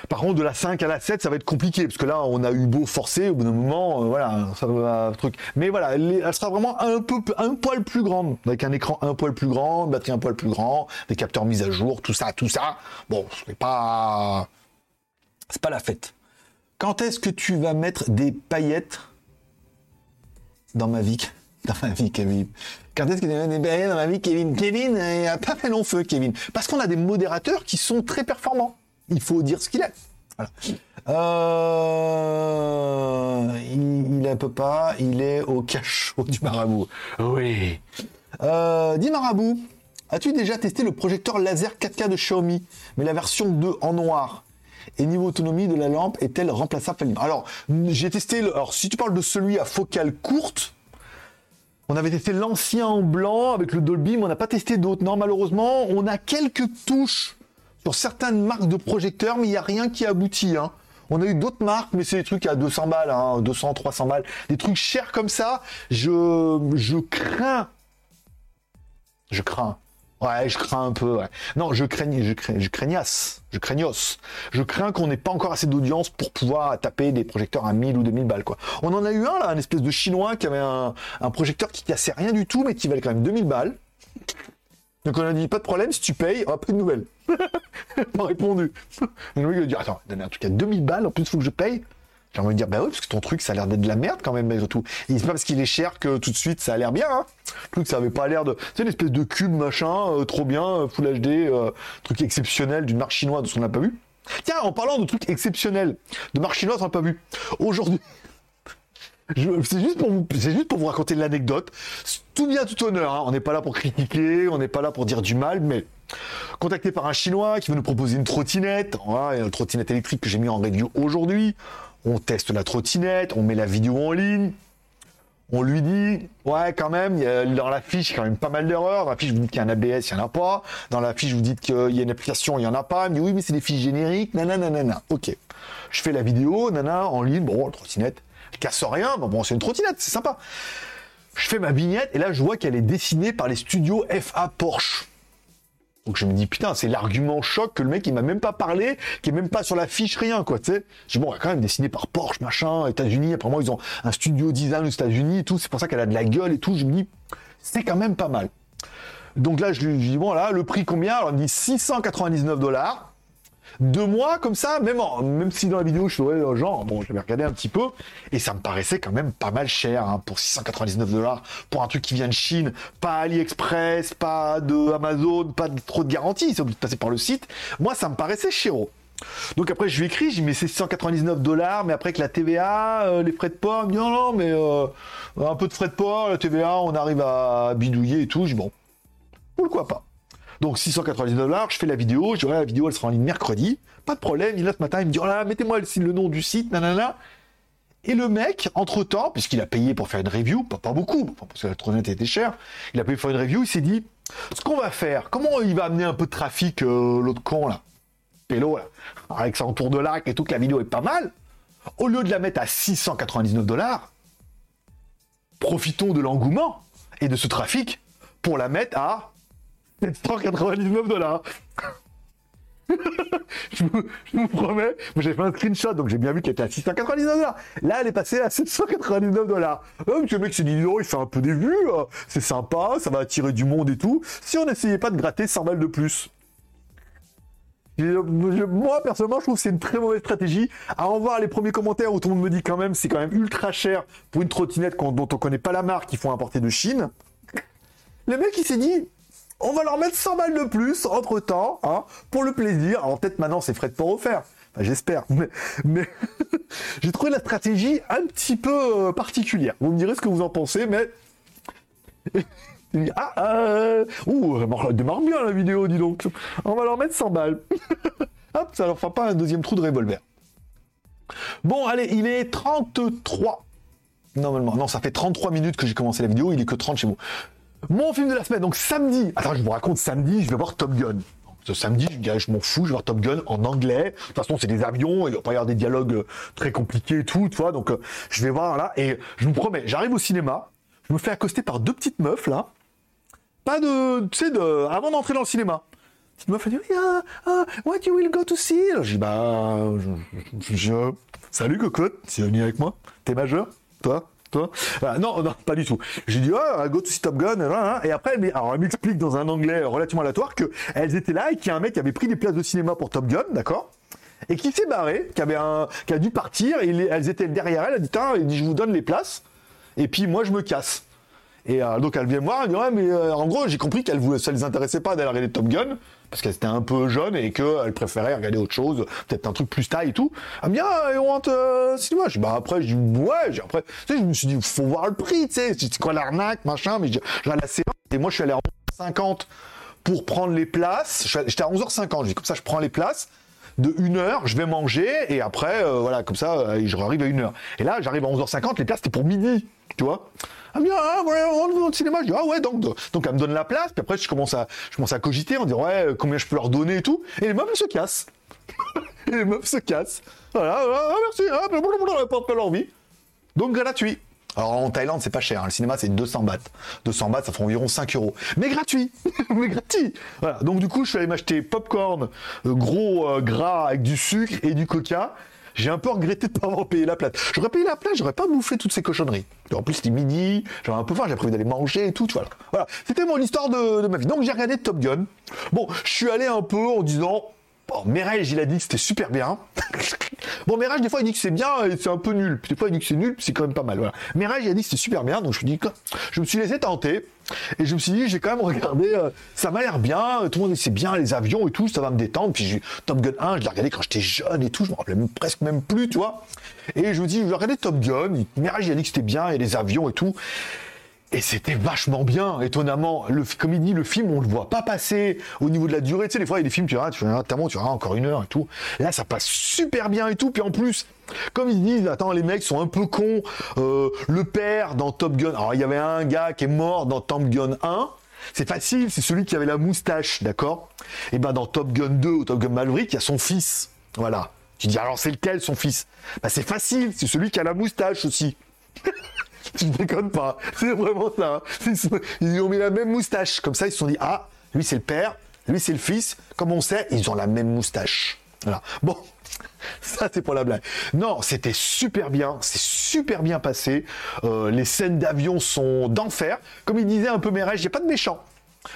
Par contre, de la 5 à la 7, ça va être compliqué, parce que là, on a eu beau forcer, au bout d'un moment, euh, voilà, ça va, truc. Mais voilà, elle sera vraiment un peu, poil plus grande, avec un écran un poil plus grand, batterie un poil plus grand, des capteurs mis à jour, tout ça, tout ça. Bon, c'est pas, c'est pas la fête. Quand est-ce que tu vas mettre des paillettes dans ma vie Dans ma vie, Kevin? Quand est-ce des paillettes dans ma vie, Kevin? Kevin, il a pas fait long feu, Kevin. Parce qu'on a des modérateurs qui sont très performants. Il faut dire ce qu'il est. Voilà. Euh, il, il peut pas, il est au cachot du marabout. Oui. Euh, dis marabout, as-tu déjà testé le projecteur laser 4K de Xiaomi, mais la version 2 en noir? Et niveau autonomie de la lampe est-elle remplaçable? Facilement Alors, j'ai testé. Le, alors, si tu parles de celui à focale courte, on avait testé l'ancien en blanc avec le Dolby, mais on n'a pas testé d'autres. Non, malheureusement, on a quelques touches sur certaines marques de projecteurs, mais il n'y a rien qui aboutit. Hein. On a eu d'autres marques, mais c'est des trucs à 200 balles, hein, 200, 300 balles. Des trucs chers comme ça, je, je crains. Je crains. Ouais, je crains un peu. Non, je craigne, je crains, je craignasse, je craignos. Je crains qu'on n'ait pas encore assez d'audience pour pouvoir taper des projecteurs à 1000 ou 2000 balles, quoi. On en a eu un là, un espèce de chinois qui avait un, un projecteur qui cassait rien du tout, mais qui valait quand même 2000 balles. Donc on a dit pas de problème, si tu payes, on pas de nouvelles. pas répondu. Et mec il a dit attends, donne un truc à 2000 balles, en plus il faut que je paye. J'ai envie de dire bah oui parce que ton truc ça a l'air d'être de la merde quand même malgré tout. Et c'est pas parce qu'il est cher que tout de suite ça a l'air bien. Hein. Le truc ça avait pas l'air de, c'est une espèce de cube machin, euh, trop bien, euh, Full HD, euh, truc exceptionnel d'une marque chinoise dont on n'a pas vu. Tiens, en parlant de trucs exceptionnels, de marque chinoise on n'a pas vu. Aujourd'hui, C'est juste, pour vous- raconter l'anecdote. Tout bien, tout honneur. hein. On n'est pas là pour critiquer, on n'est pas là pour dire du mal, mais contacté par un Chinois qui veut nous proposer une trottinette, une trottinette électrique que j'ai mis en review aujourd'hui. On teste la trottinette, on met la vidéo en ligne. On lui dit, ouais, quand même, dans la fiche, quand même pas mal d'erreurs. Dans la fiche, vous dites qu'il y a un ABS, il n'y en a pas. Dans la fiche, vous dites qu'il y a une application, il n'y en a pas. Dit, oui, mais c'est des fiches génériques, nanana, nanana. Ok. Je fais la vidéo, nana, en ligne, bon, la trottinette, casse rien. Bon, c'est une trottinette, c'est sympa. Je fais ma vignette, et là, je vois qu'elle est dessinée par les studios FA Porsche. Donc je me dis, putain, c'est l'argument choc que le mec, il m'a même pas parlé, qui est même pas sur la fiche, rien, quoi, tu sais. Je bon, elle quand même dessinée par Porsche, machin, États-Unis. Apparemment, ils ont un studio design aux États-Unis et tout. C'est pour ça qu'elle a de la gueule et tout. Je me dis, c'est quand même pas mal. Donc là, je lui dis, bon, là, le prix combien? Alors, il me dit 699 dollars. Deux mois comme ça, même, en- même si dans la vidéo je suis ouais, genre, bon, j'avais regardé un petit peu, et ça me paraissait quand même pas mal cher hein, pour 699 dollars pour un truc qui vient de Chine, pas AliExpress, pas de Amazon, pas trop de garantie, c'est obligé de passer par le site. Moi, ça me paraissait chéro. Donc après, je lui écris, je lui mets c'est 699 dollars, mais après que la TVA, euh, les frais de port, me non, non, mais euh, un peu de frais de port, la TVA, on arrive à bidouiller et tout. Je dis bon, pourquoi pas donc 699 dollars, je fais la vidéo, je la vidéo elle sera en ligne mercredi, pas de problème, il est là ce matin, il me dit oh mettez-moi le, nom du site, nanana. Et le mec, entre-temps, puisqu'il a payé pour faire une review, pas, beaucoup, parce que la trottinette était chère, il a payé pour faire une review, il s'est dit, ce qu'on va faire, comment il va amener un peu de trafic, euh, l'autre con là, Pélo là, avec son tour de lac et tout, que la vidéo est pas mal, au lieu de la mettre à 699 dollars, profitons de l'engouement et de ce trafic pour la mettre à 799 dollars. je, vous, promets, j'ai fait un screenshot, donc j'ai bien vu qu'elle était à 699 dollars. Là, elle est passée à 799 dollars. Euh, le mec s'est dit, non, il fait un peu des vues, euh, c'est sympa, ça va attirer du monde et tout. Si on n'essayait pas de gratter 100 balles de plus. Je- moi, personnellement, je trouve que c'est une très mauvaise stratégie. À en voir les premiers commentaires où tout le monde me dit quand même, c'est quand même ultra cher pour une trottinette dont on connaît pas la marque, qu'il faut importer de Chine. Le mec, il s'est dit, on va leur mettre 100 balles de plus entre temps, hein, pour le plaisir. Alors peut-être maintenant c'est frais de port offert. J'espère, mais, mais j'ai trouvé la stratégie un petit peu euh, particulière. Vous me direz ce que vous en pensez, mais ah, euh... ouh, elle démarre bien la vidéo, dis donc. On va leur mettre 100 balles. Hop, ça leur fera pas un deuxième trou de revolver. Bon, allez, il est 33. Normalement, non, ça fait 33 minutes que j'ai commencé la vidéo, il est que 30 chez vous. Mon film de la semaine, donc samedi. Attends, je vous raconte samedi, je vais voir Top Gun. Ce samedi, je, m'en fous, je vais voir Top Gun en anglais. De toute façon, c'est des avions, il va pas y avoir des dialogues euh, très compliqués et tout, tu vois. Donc, euh, je vais voir là, et je vous promets, j'arrive au cinéma, je me fais accoster par deux petites meufs là. Pas de, tu sais, de, avant d'entrer dans le cinéma. Petite meuf, elle dit, yeah, uh, what you will go to see? Je dis, bah, je, je- salut cocotte, tu es venu avec moi? T'es majeur? Toi? Voilà, non, non, pas du tout. J'ai dit, oh, go to see Top Gun, et, et après, elle, m'explique dans un anglais relativement aléatoire que elles étaient là et qu'il y a un mec qui avait pris des places de cinéma pour Top Gun, d'accord? Et qui s'est barré, qui a dû partir, et elles étaient derrière elle, elle a dit, je vous donne les places, et puis moi, je me casse. Et euh, donc elle vient me voir, elle dit ouais mais euh, en gros j'ai compris qu'elle ça les intéressait pas d'aller regarder Top Gun parce qu'elle était un peu jeune et qu'elle préférait regarder autre chose, peut-être un truc plus taille et tout. Elle me dit ah on rentre euh, cinéma? Je bah après je dis ouais, après tu sais je me suis dit faut voir le prix, tu sais c'est quoi l'arnaque machin mais je, la séance et moi je suis allé à 11h50 pour prendre les places. J'étais à 11h50, je dis comme ça je prends les places de 1 heure, je vais manger et après, euh, voilà, comme ça, euh, je arrive à 1 heure. Et là, j'arrive à 11h50, les places c'était pour midi, tu vois. Me dit, ah ouais, on au cinéma. Je dis, ah ouais, donc, donc elle me donne la place, puis après, je commence à, je commence à cogiter en disant, ouais, combien je peux leur donner et tout. Et les meufs, se cassent. et les meufs se cassent. Voilà, voilà, ah, merci, ah, pas, pas leur vie. Donc gratuit. Alors en Thaïlande, c'est pas cher. hein. Le cinéma, c'est 200 bahts. 200 bahts, ça fait environ 5 euros. Mais gratuit. Mais gratuit. Donc du coup, je suis allé m'acheter popcorn, euh, gros euh, gras avec du sucre et du coca. J'ai un peu regretté de ne pas avoir payé la place. J'aurais payé la place, j'aurais pas bouffé toutes ces cochonneries. En plus, c'était midi, j'avais un peu faim, j'avais prévu d'aller manger et tout. Voilà. voilà. C'était mon histoire de, de ma vie. Donc j'ai regardé Top Gun. Bon, je suis allé un peu en disant, Bon, Merel, il a dit que c'était super bien. bon, Merel, des fois, il dit que c'est bien et c'est un peu nul. Puis des fois, il dit que c'est nul, c'est quand même pas mal. Voilà. Il a dit que c'était super bien, donc je me dis je me suis laissé tenter. Et je me suis dit, j'ai quand même regardé, euh, ça m'a l'air bien, tout le monde dit c'est bien, les avions et tout, ça va me détendre. Puis Top Gun 1, je l'ai regardé quand j'étais jeune et tout, je me rappelais même- presque même plus, tu vois. Et je me dis, je vais regarder Top Gun, Merel, il a dit que c'était bien, et les avions et tout. Et c'était vachement bien, étonnamment. Comme il dit, le film, on le voit pas passer au niveau de la durée. Tu sais, des fois, il y a des films, tu regardes, tu regardes, notamment, tu regardes encore une heure et tout. Là, ça passe super bien et tout. Puis en plus, comme ils disent, attends, les mecs sont un peu cons. Euh, le père dans Top Gun. Alors, il y avait un gars qui est mort dans Top Gun 1. C'est facile, c'est celui qui avait la moustache, d'accord? Et ben dans Top Gun 2 ou Top Gun Maverick, il y a son fils. Voilà. Tu dis alors c'est lequel son fils? Bah c'est facile, c'est celui qui a la moustache aussi. Je déconne pas. C'est vraiment ça. hein. Ils, ont mis la même moustache. Comme ça, ils se sont dit, ah, lui c'est le père, lui c'est le fils. Comme on sait, ils ont la même moustache. Voilà. Bon. Ça, c'est pour la blague. Non, c'était super bien. C'est super bien passé. Euh, les scènes d'avion sont d'enfer. Comme il disait un peu Mérège, il n'y a pas de méchants.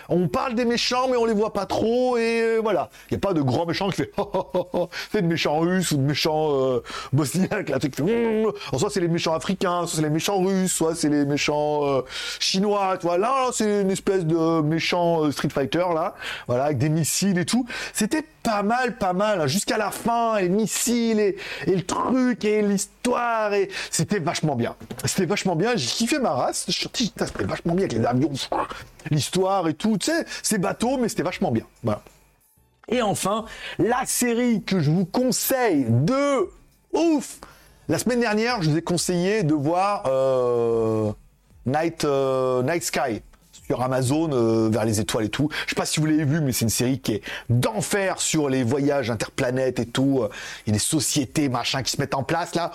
On parle des méchants, mais on les voit pas trop, et euh, voilà. Il n'y a pas de grands méchants qui fait c'est de méchants russes ou de méchants euh, bosniaques, là, fait Alors, soit c'est les méchants africains, soit c'est les méchants russes, soit c'est les méchants euh, chinois, tu vois. C'est une espèce de méchant Street Fighter, là, voilà, avec des missiles et tout. C'était pas mal, pas mal, hein, jusqu'à la fin, et les missiles, et, le truc, et l'histoire, et c'était vachement bien. C'était vachement bien, j'ai kiffé ma race, c'était vachement bien avec les avions, l'histoire et tout, tu sais, c'est bateau, mais c'était vachement bien. Et enfin, la série que je vous conseille de ouf. La semaine dernière, je vous ai conseillé de voir euh, Night, euh, Night Sky Amazon euh, vers les étoiles et tout. Je sais pas si vous l'avez vu, mais c'est une série qui est d'enfer sur les voyages interplanètes et tout. Il y a des sociétés machin qui se mettent en place là.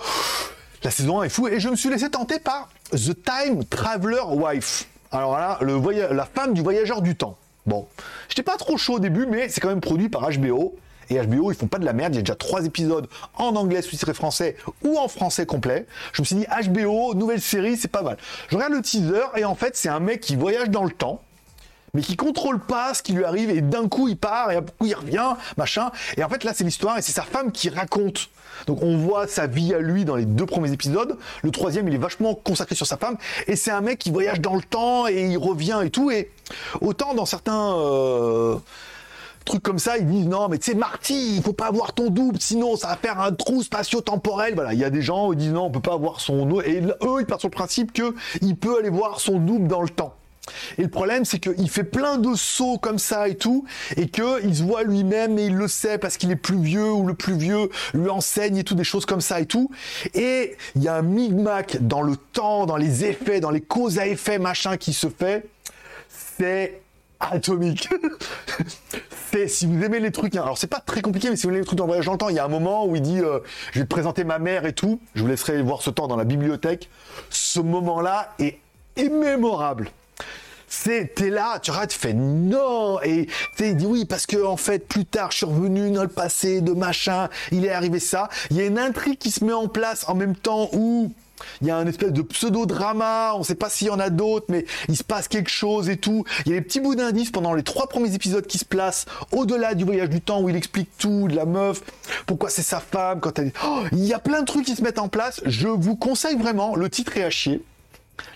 La saison 1 est fou et je me suis laissé tenter par The Time Traveler Wife. Alors là, la femme du voyageur du temps. Bon, j'étais pas trop chaud au début, mais c'est quand même produit par HBO. Et HBO, ils font pas de la merde. Il y a déjà trois épisodes en anglais sous-titré français ou en français complet. Je me suis dit, HBO, nouvelle série, c'est pas mal. Je regarde le teaser et en fait, c'est un mec qui voyage dans le temps. mais qui contrôle pas ce qui lui arrive et d'un coup il part et d'un coup il revient, machin. Et en fait là c'est l'histoire et c'est sa femme qui raconte. Donc on voit sa vie à lui dans les deux premiers épisodes. Le troisième il est vachement consacré sur sa femme et c'est un mec qui voyage dans le temps et il revient et tout. Et autant dans certains euh, trucs comme ça, ils disent non, mais sais, Marty, il faut pas avoir ton double, sinon ça va faire un trou spatio-temporel. Voilà, il y a des gens qui disent non, on peut pas avoir son et eux, ils partent sur le principe que il peut aller voir son double dans le temps. Et le problème, c'est qu'il fait plein de sauts comme ça et tout, et qu'il se voit lui-même et il le sait parce qu'il est plus vieux ou le plus vieux lui enseigne et tout, des choses comme ça et tout. Et il y a un micmac dans le temps, dans les effets, dans les causes à effets, machin qui se fait. C'est atomique. c'est si vous aimez les trucs, hein. alors c'est pas très compliqué, mais si vous aimez les trucs en voyage dans le temps, il y a un moment où il dit euh, je vais te présenter ma mère et tout. Je vous laisserai voir ce temps dans la bibliothèque. Ce moment-là est immémorable. C'est, t'es là, tu regardes, tu fais non, et il dit oui, parce que en fait, plus tard, je suis revenu dans le passé de machin, il est arrivé ça. Il y a une intrigue qui se met en place en même temps où il y a un espèce de pseudo-drama, on sait pas s'il y en a d'autres, mais il se passe quelque chose et tout. Il y a des petits bouts d'indices pendant les trois premiers épisodes qui se placent au-delà du voyage du temps où il explique tout, de la meuf, pourquoi c'est sa femme, quand elle... Oh, il y a plein de trucs qui se mettent en place. Je vous conseille vraiment, le titre est à chier.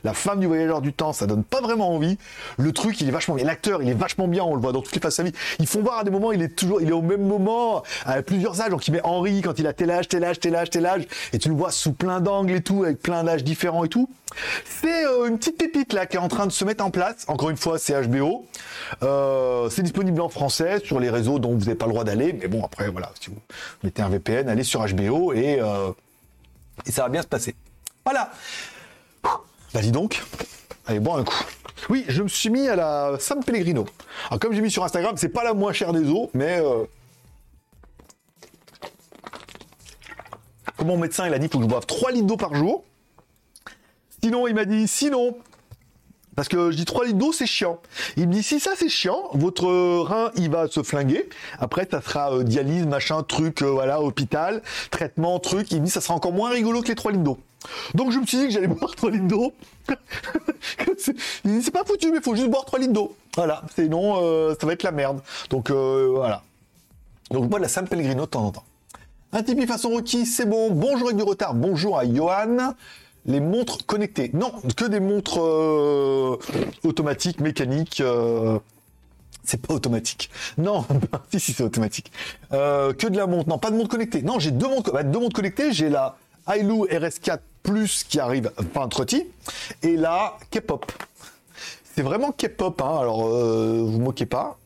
La femme du voyageur du temps, ça donne pas vraiment envie. Le truc, il est vachement bien. L'acteur, il est vachement bien. On le voit dans toutes les phases de sa vie. Ils font voir à des moments, il est toujours, il est au même moment, à plusieurs âges. Donc, il met Henri quand il a tel âge, tel âge, tel âge, tel âge. Et tu le vois sous plein d'angles et tout, avec plein d'âges différents et tout. C'est euh, une petite pépite là qui est en train de se mettre en place. Encore une fois, c'est HBO. Euh, c'est disponible en français sur les réseaux dont vous n'avez pas le droit d'aller. Mais bon, après, voilà, si vous mettez un VPN, allez sur HBO et, euh, et ça va bien se passer. Voilà. Vas-y donc. Allez, bois un coup. Oui, je me suis mis à la San Pellegrino. Alors, comme j'ai mis sur Instagram, c'est pas la moins chère des eaux, mais. Euh... Mon médecin, il a dit faut que je boive 3 litres d'eau par jour. Sinon, il m'a dit, sinon, parce que je dis 3 litres d'eau, c'est chiant. Il me dit, si ça c'est chiant, votre rein, il va se flinguer. Après, ça sera euh, dialyse, machin, truc, euh, voilà, hôpital, traitement, truc. Il me dit, ça sera encore moins rigolo que les 3 litres d'eau. Donc je me suis dit que j'allais boire 3 litres d'eau. c'est pas foutu, mais il faut juste boire 3 litres d'eau. Voilà, sinon, euh, ça va être la merde. Donc voilà. Donc moi, de la San Pellegrino de temps en temps. Un Tipeee façon Rocky, c'est bon. Bonjour avec du retard. Bonjour à Johan les montres connectées. Non, que des montres euh, automatiques, mécaniques. Euh, c'est pas automatique. Non, si, si, c'est automatique. Euh, que de la montre. Non, pas de montre connectée. Non, j'ai deux montres, bah, deux montres connectées. J'ai la Ailu RS4 Plus qui arrive, pas un trotty, et la K-pop. C'est vraiment K-pop, hein. alors vous moquez pas.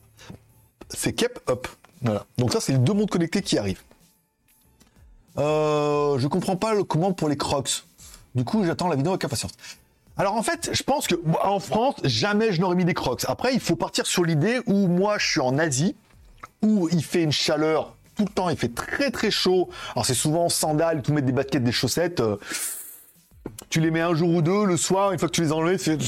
C'est K-up. Voilà. Donc ça, c'est les deux montres connectées qui arrivent. je comprends pas le, comment pour les Crocs. Du coup, j'attends la vidéo avec impatience. Alors en fait, je pense que en France, jamais je n'aurais mis des crocs. Après, il faut partir sur l'idée où moi, je suis en Asie, où il fait une chaleur tout le temps, il fait très très chaud. Alors c'est souvent sandales, tout mettre des baskets, des chaussettes. Euh, tu les mets un jour ou deux, le soir, une fois que tu les as enlevés, c'est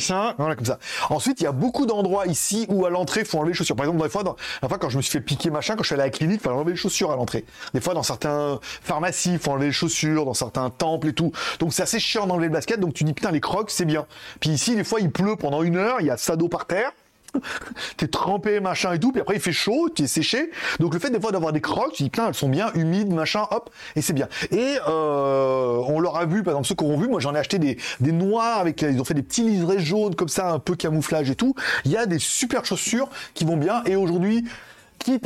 ça, voilà, comme ça. Ensuite, il y a beaucoup d'endroits ici où à l'entrée, faut enlever les chaussures. Par exemple, des fois, dans, la fois, quand je me suis fait piquer machin, quand je suis allé à la clinique, il fallait enlever les chaussures à l'entrée. Des fois, dans certains pharmacies, faut enlever les chaussures, dans certains temples et tout. Donc, c'est assez chiant d'enlever le basket, donc tu dis, putain, les crocs, c'est bien. Puis ici, des fois, il pleut pendant une heure, il y a ça d'eau par terre. t'es trempé, machin et tout, puis après il fait chaud, tu es séché. Donc le fait des fois d'avoir des crocs, tu dis putain, elles sont bien humides, machin, hop, et c'est bien. Et euh, on leur a vu, par exemple ceux qui ont vu, moi j'en ai acheté des, des noirs avec, ils ont fait des petits liserés jaunes comme ça, un peu camouflage et tout. Il y a des super chaussures qui vont bien. Et aujourd'hui,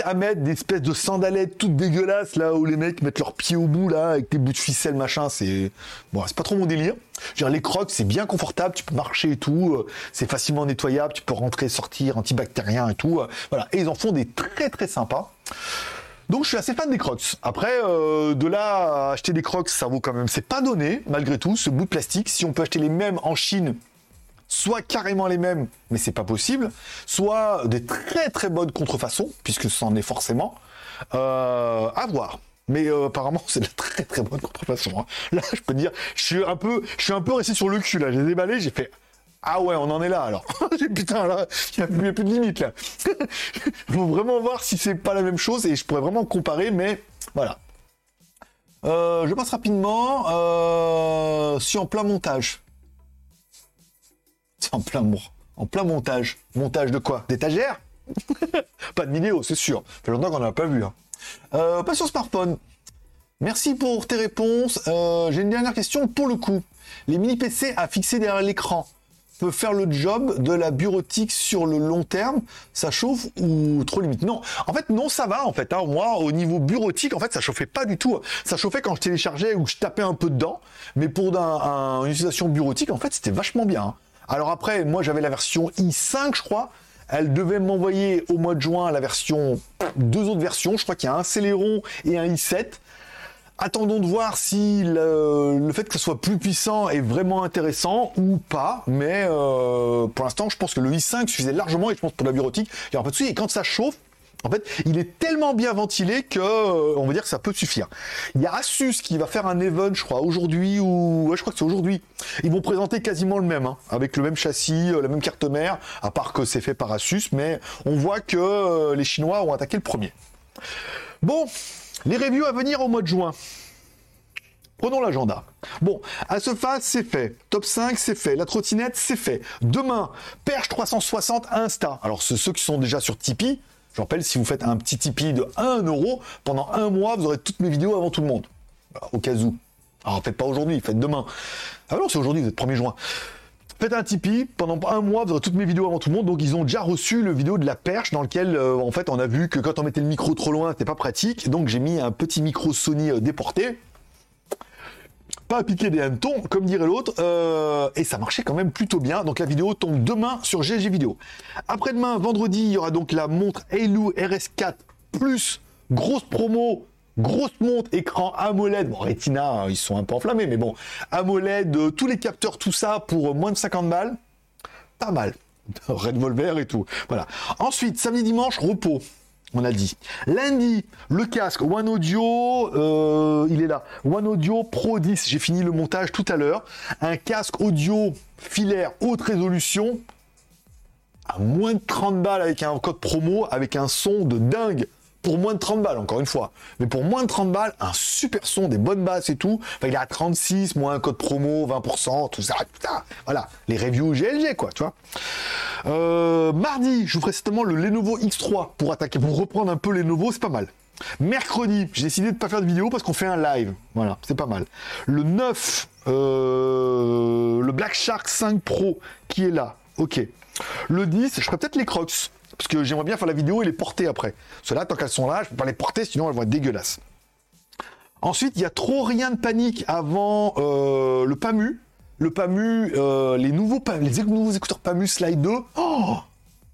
à mettre des espèces de sandalettes toutes dégueulasses là où les mecs mettent leurs pieds au bout là avec des bouts de ficelle machin, c'est bon, c'est pas trop mon délire. Je veux dire, les crocs c'est bien confortable, tu peux marcher et tout, euh, c'est facilement nettoyable, tu peux rentrer, sortir, antibactérien et tout, euh, voilà. Et ils en font des très très sympas. Donc je suis assez fan des crocs. Après, euh, de là acheter des crocs, ça vaut quand même, c'est pas donné malgré tout ce bout de plastique. Si on peut acheter les mêmes en Chine soit carrément les mêmes, mais c'est pas possible, soit des très très bonnes contrefaçons, puisque c'en est forcément, euh, à voir. Mais euh, apparemment, c'est de très très bonne contrefaçon. Hein. Là, je peux dire, je suis un peu, je suis un peu resté sur le cul là. J'ai déballé, j'ai fait. Ah ouais, on en est là alors. Putain, là, il n'y a, plus de limite là. Il faut vraiment voir si c'est pas la même chose et je pourrais vraiment comparer, mais voilà. Euh, je passe rapidement. Euh, si en plein montage. C'est en plein. En plein montage. Montage de quoi? D'étagère? Pas de vidéo, c'est sûr. Ça fait longtemps qu'on n'a pas vu. Hein. Euh, pas sur smartphone. Merci pour tes réponses. Euh, j'ai une dernière question pour le coup. Les mini PC à fixer derrière l'écran peut faire le job de la bureautique sur le long terme? Ça chauffe ou trop limite? Non, en fait non, ça va en fait. Hein. Moi, au niveau bureautique, en fait, ça chauffait pas du tout. Ça chauffait quand je téléchargeais ou je tapais un peu dedans, mais pour une utilisation bureautique, en fait, c'était vachement bien. Hein. Alors après, moi, j'avais la version i5, je crois. Elle devait m'envoyer au mois de juin la version, deux autres versions. Je crois qu'il y a un Celeron et un i7. Attendons de voir si le, fait que ce soit plus puissant est vraiment intéressant ou pas. Mais euh, pour l'instant, je pense que le i5 suffisait largement et je pense pour la bureautique, il n'y aura pas de souci. Et quand ça chauffe, en fait, il est tellement bien ventilé que euh, on va dire que ça peut suffire. Il y a Asus qui va faire un event, je crois, aujourd'hui ou ouais, je crois que c'est aujourd'hui. Ils vont présenter quasiment le même, hein, avec le même châssis, euh, la même carte mère, à part que c'est fait par Asus, mais on voit que les Chinois ont attaqué le premier. Bon, les reviews à venir au mois de juin. Prenons l'agenda. Bon, à ce phase, c'est fait. Top 5, c'est fait. La trottinette, c'est fait. Demain, Perche 360 Insta. Alors, ceux qui sont déjà sur Tipeee, je rappelle, si vous faites un petit Tipeee de 1 euro, pendant un mois, vous aurez toutes mes vidéos avant tout le monde. au cas où. Alors, faites pas aujourd'hui, faites demain. Ah non, c'est aujourd'hui, vous êtes 1er juin. Faites un Tipeee, pendant un mois, vous aurez toutes mes vidéos avant tout le monde. Donc, ils ont déjà reçu le vidéo de la perche dans lequel, euh, en fait, on a vu que quand on mettait le micro trop loin, c'était pas pratique. Donc, j'ai mis un petit micro Sony euh, déporté. Pas à piquer des hannetons, comme dirait l'autre. Euh, et ça marchait quand même plutôt bien. Donc, la vidéo tombe demain sur GG Vidéo. Après-demain, vendredi, il y aura donc la montre Halo RS4 plus grosse promo grosse montre, écran AMOLED, bon Retina, ils sont un peu enflammés, mais bon, AMOLED, euh, tous les capteurs, tout ça pour moins de 50 balles, pas mal. Red Volver et tout. Voilà. Ensuite, samedi, dimanche, repos. On a dit. Lundi, le casque One Audio, euh, il est là. One Audio Pro 10. J'ai fini le montage tout à l'heure. Un casque audio filaire haute résolution à moins de 30 balles avec un code promo, avec un son de dingue pour moins de 30 balles, encore une fois. Mais pour moins de 30 balles, un super son, des bonnes basses et tout. il est à 36, moins un code promo, 20%, tout ça, Voilà, les reviews GLG, quoi, tu vois. Euh, mardi, je vous ferai certainement le Lenovo X3 pour attaquer, pour reprendre un peu Lenovo, c'est pas mal. Mercredi, j'ai décidé de pas faire de vidéo parce qu'on fait un live. Voilà, c'est pas mal. Le 9, euh, le Black Shark 5 Pro qui est là. Ok. Le 10, je ferai peut-être les Crocs. Parce que j'aimerais bien faire la vidéo et les porter après. Cela, tant qu'elles sont là, je peux pas les porter, sinon elles vont être dégueulasses. Ensuite, il y a trop rien de panique avant euh, le PAMU. Le PAMU, euh, les, nouveaux, les nouveaux écouteurs PAMU Slide 2. Oh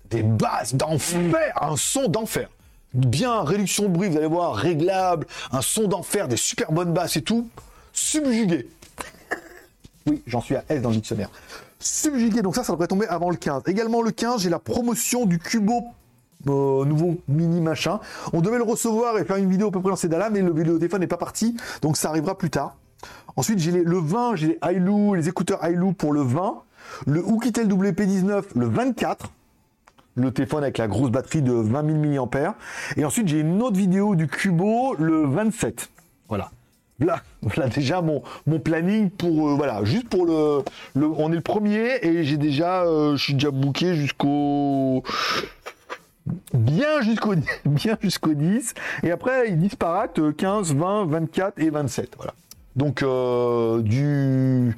Des basses d'enfer, un son d'enfer. Bien, réduction de bruit, vous allez voir, réglable, un son d'enfer, des super bonnes basses et tout. Subjugué. oui, j'en suis à S dans le dictionnaire subjugué. Donc ça, ça devrait tomber avant le 15. Également le 15, j'ai la promotion du Cubo euh, nouveau mini machin. On devait le recevoir et faire une vidéo à peu près dans ces dates-là, mais le vidéo téléphone n'est pas parti, donc ça arrivera plus tard. Ensuite, j'ai le 20, j'ai les les écouteurs iLoo pour le 20, le Oukitel WP19 le 24, le téléphone avec la grosse batterie de 20 000 mAh. Et ensuite, j'ai une autre vidéo du Cubo le 27. Voilà. Là, voilà déjà mon, planning pour euh, voilà juste pour le, on est le premier et j'ai déjà euh, je suis déjà booké jusqu'au bien jusqu'au bien jusqu'au 10 et après ils disparatent 15 20 24 et 27 voilà. Donc euh, du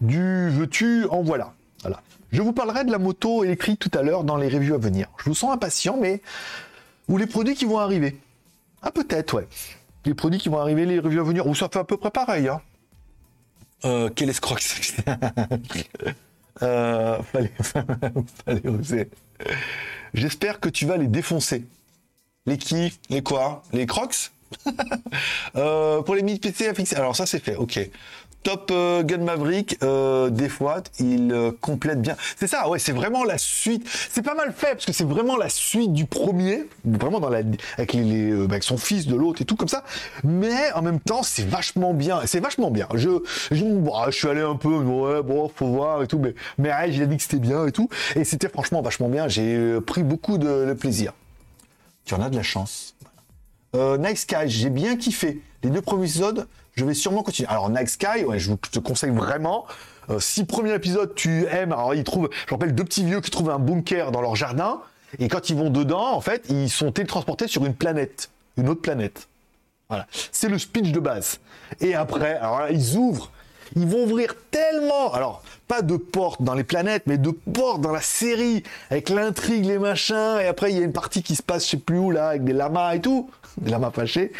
du veux-tu en voilà. Voilà. Je vous parlerai de la moto électrique tout à l'heure dans les reviews à venir. Je vous sens impatient mais ou les produits qui vont arriver. Ah peut-être ouais les produits qui vont arriver, les reviews à venir, ou ça fait à peu près pareil. Hein. Euh, quel escroc euh, fallait, fallait oser. J'espère que tu vas les défoncer. Les qui Les quoi Les crocs euh, Pour les mini PC à fixer. Alors ça c'est fait, ok. Top euh, Gun Maverick, euh, des fois, il euh, complète bien. C'est ça, ouais, c'est vraiment la suite. C'est pas mal fait parce que c'est vraiment la suite du premier, vraiment dans la avec bah, son fils de l'autre et tout comme ça. Mais en même temps, c'est vachement bien. C'est vachement bien. Je, je, je, suis allé un peu, ouais, bon, faut voir et tout, mais mais il a dit que c'était bien et tout, et c'était franchement vachement bien. J'ai pris beaucoup de, de, plaisir. Tu en as de la chance. nice Sky, j'ai bien kiffé. Les deux premiers épisodes je vais sûrement continuer. Alors Night Sky, ouais, je vous- je te conseille vraiment. Euh, si premier épisode tu aimes, alors ils trouvent, je rappelle deux petits vieux qui trouvent un bunker dans leur jardin, et quand ils vont dedans, en fait, ils sont télétransportés sur une planète, une autre planète. Voilà, c'est le speech de base. Et après, alors là, ils ouvrent, ils vont ouvrir tellement, alors pas de portes dans les planètes, mais de portes dans la série, avec l'intrigue, les machins, et après il y a une partie qui se passe je sais plus où là, avec des lamas et tout, des lamas fâchés.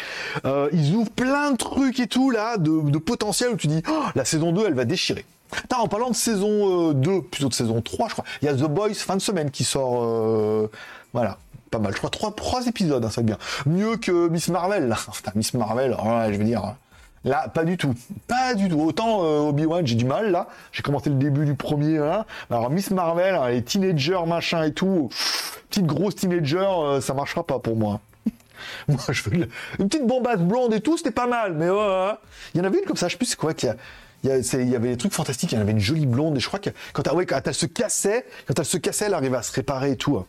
Euh, ils ouvrent plein de trucs et tout là, de, de potentiel où tu dis, Oh, la saison 2 elle va déchirer. Attends, en parlant de saison euh, 2, plutôt de saison 3, je crois, il y a The Boys fin de semaine qui sort, euh, voilà. Pas mal, je crois trois, trois épisodes, hein, ça va bien. Mieux que Miss Marvel, là. Miss Marvel, je veux dire, Là, pas du tout. Pas du tout. Autant euh, Obi-Wan, j'ai du mal, là. J'ai commencé le début du premier. Alors, Miss Marvel, hein, les teenagers, machin et tout. petite grosse teenager, euh, ça marchera pas pour moi. moi, je veux une petite bombasse blonde et tout, c'était pas mal. Mais ouais. il y en avait une comme ça, je sais plus quoi qu'il y. Il y, avait des trucs fantastiques, il y en avait une jolie blonde, et je crois que quand, quand elle se cassait, quand elle se cassait, elle arrivait à se réparer et tout. hein.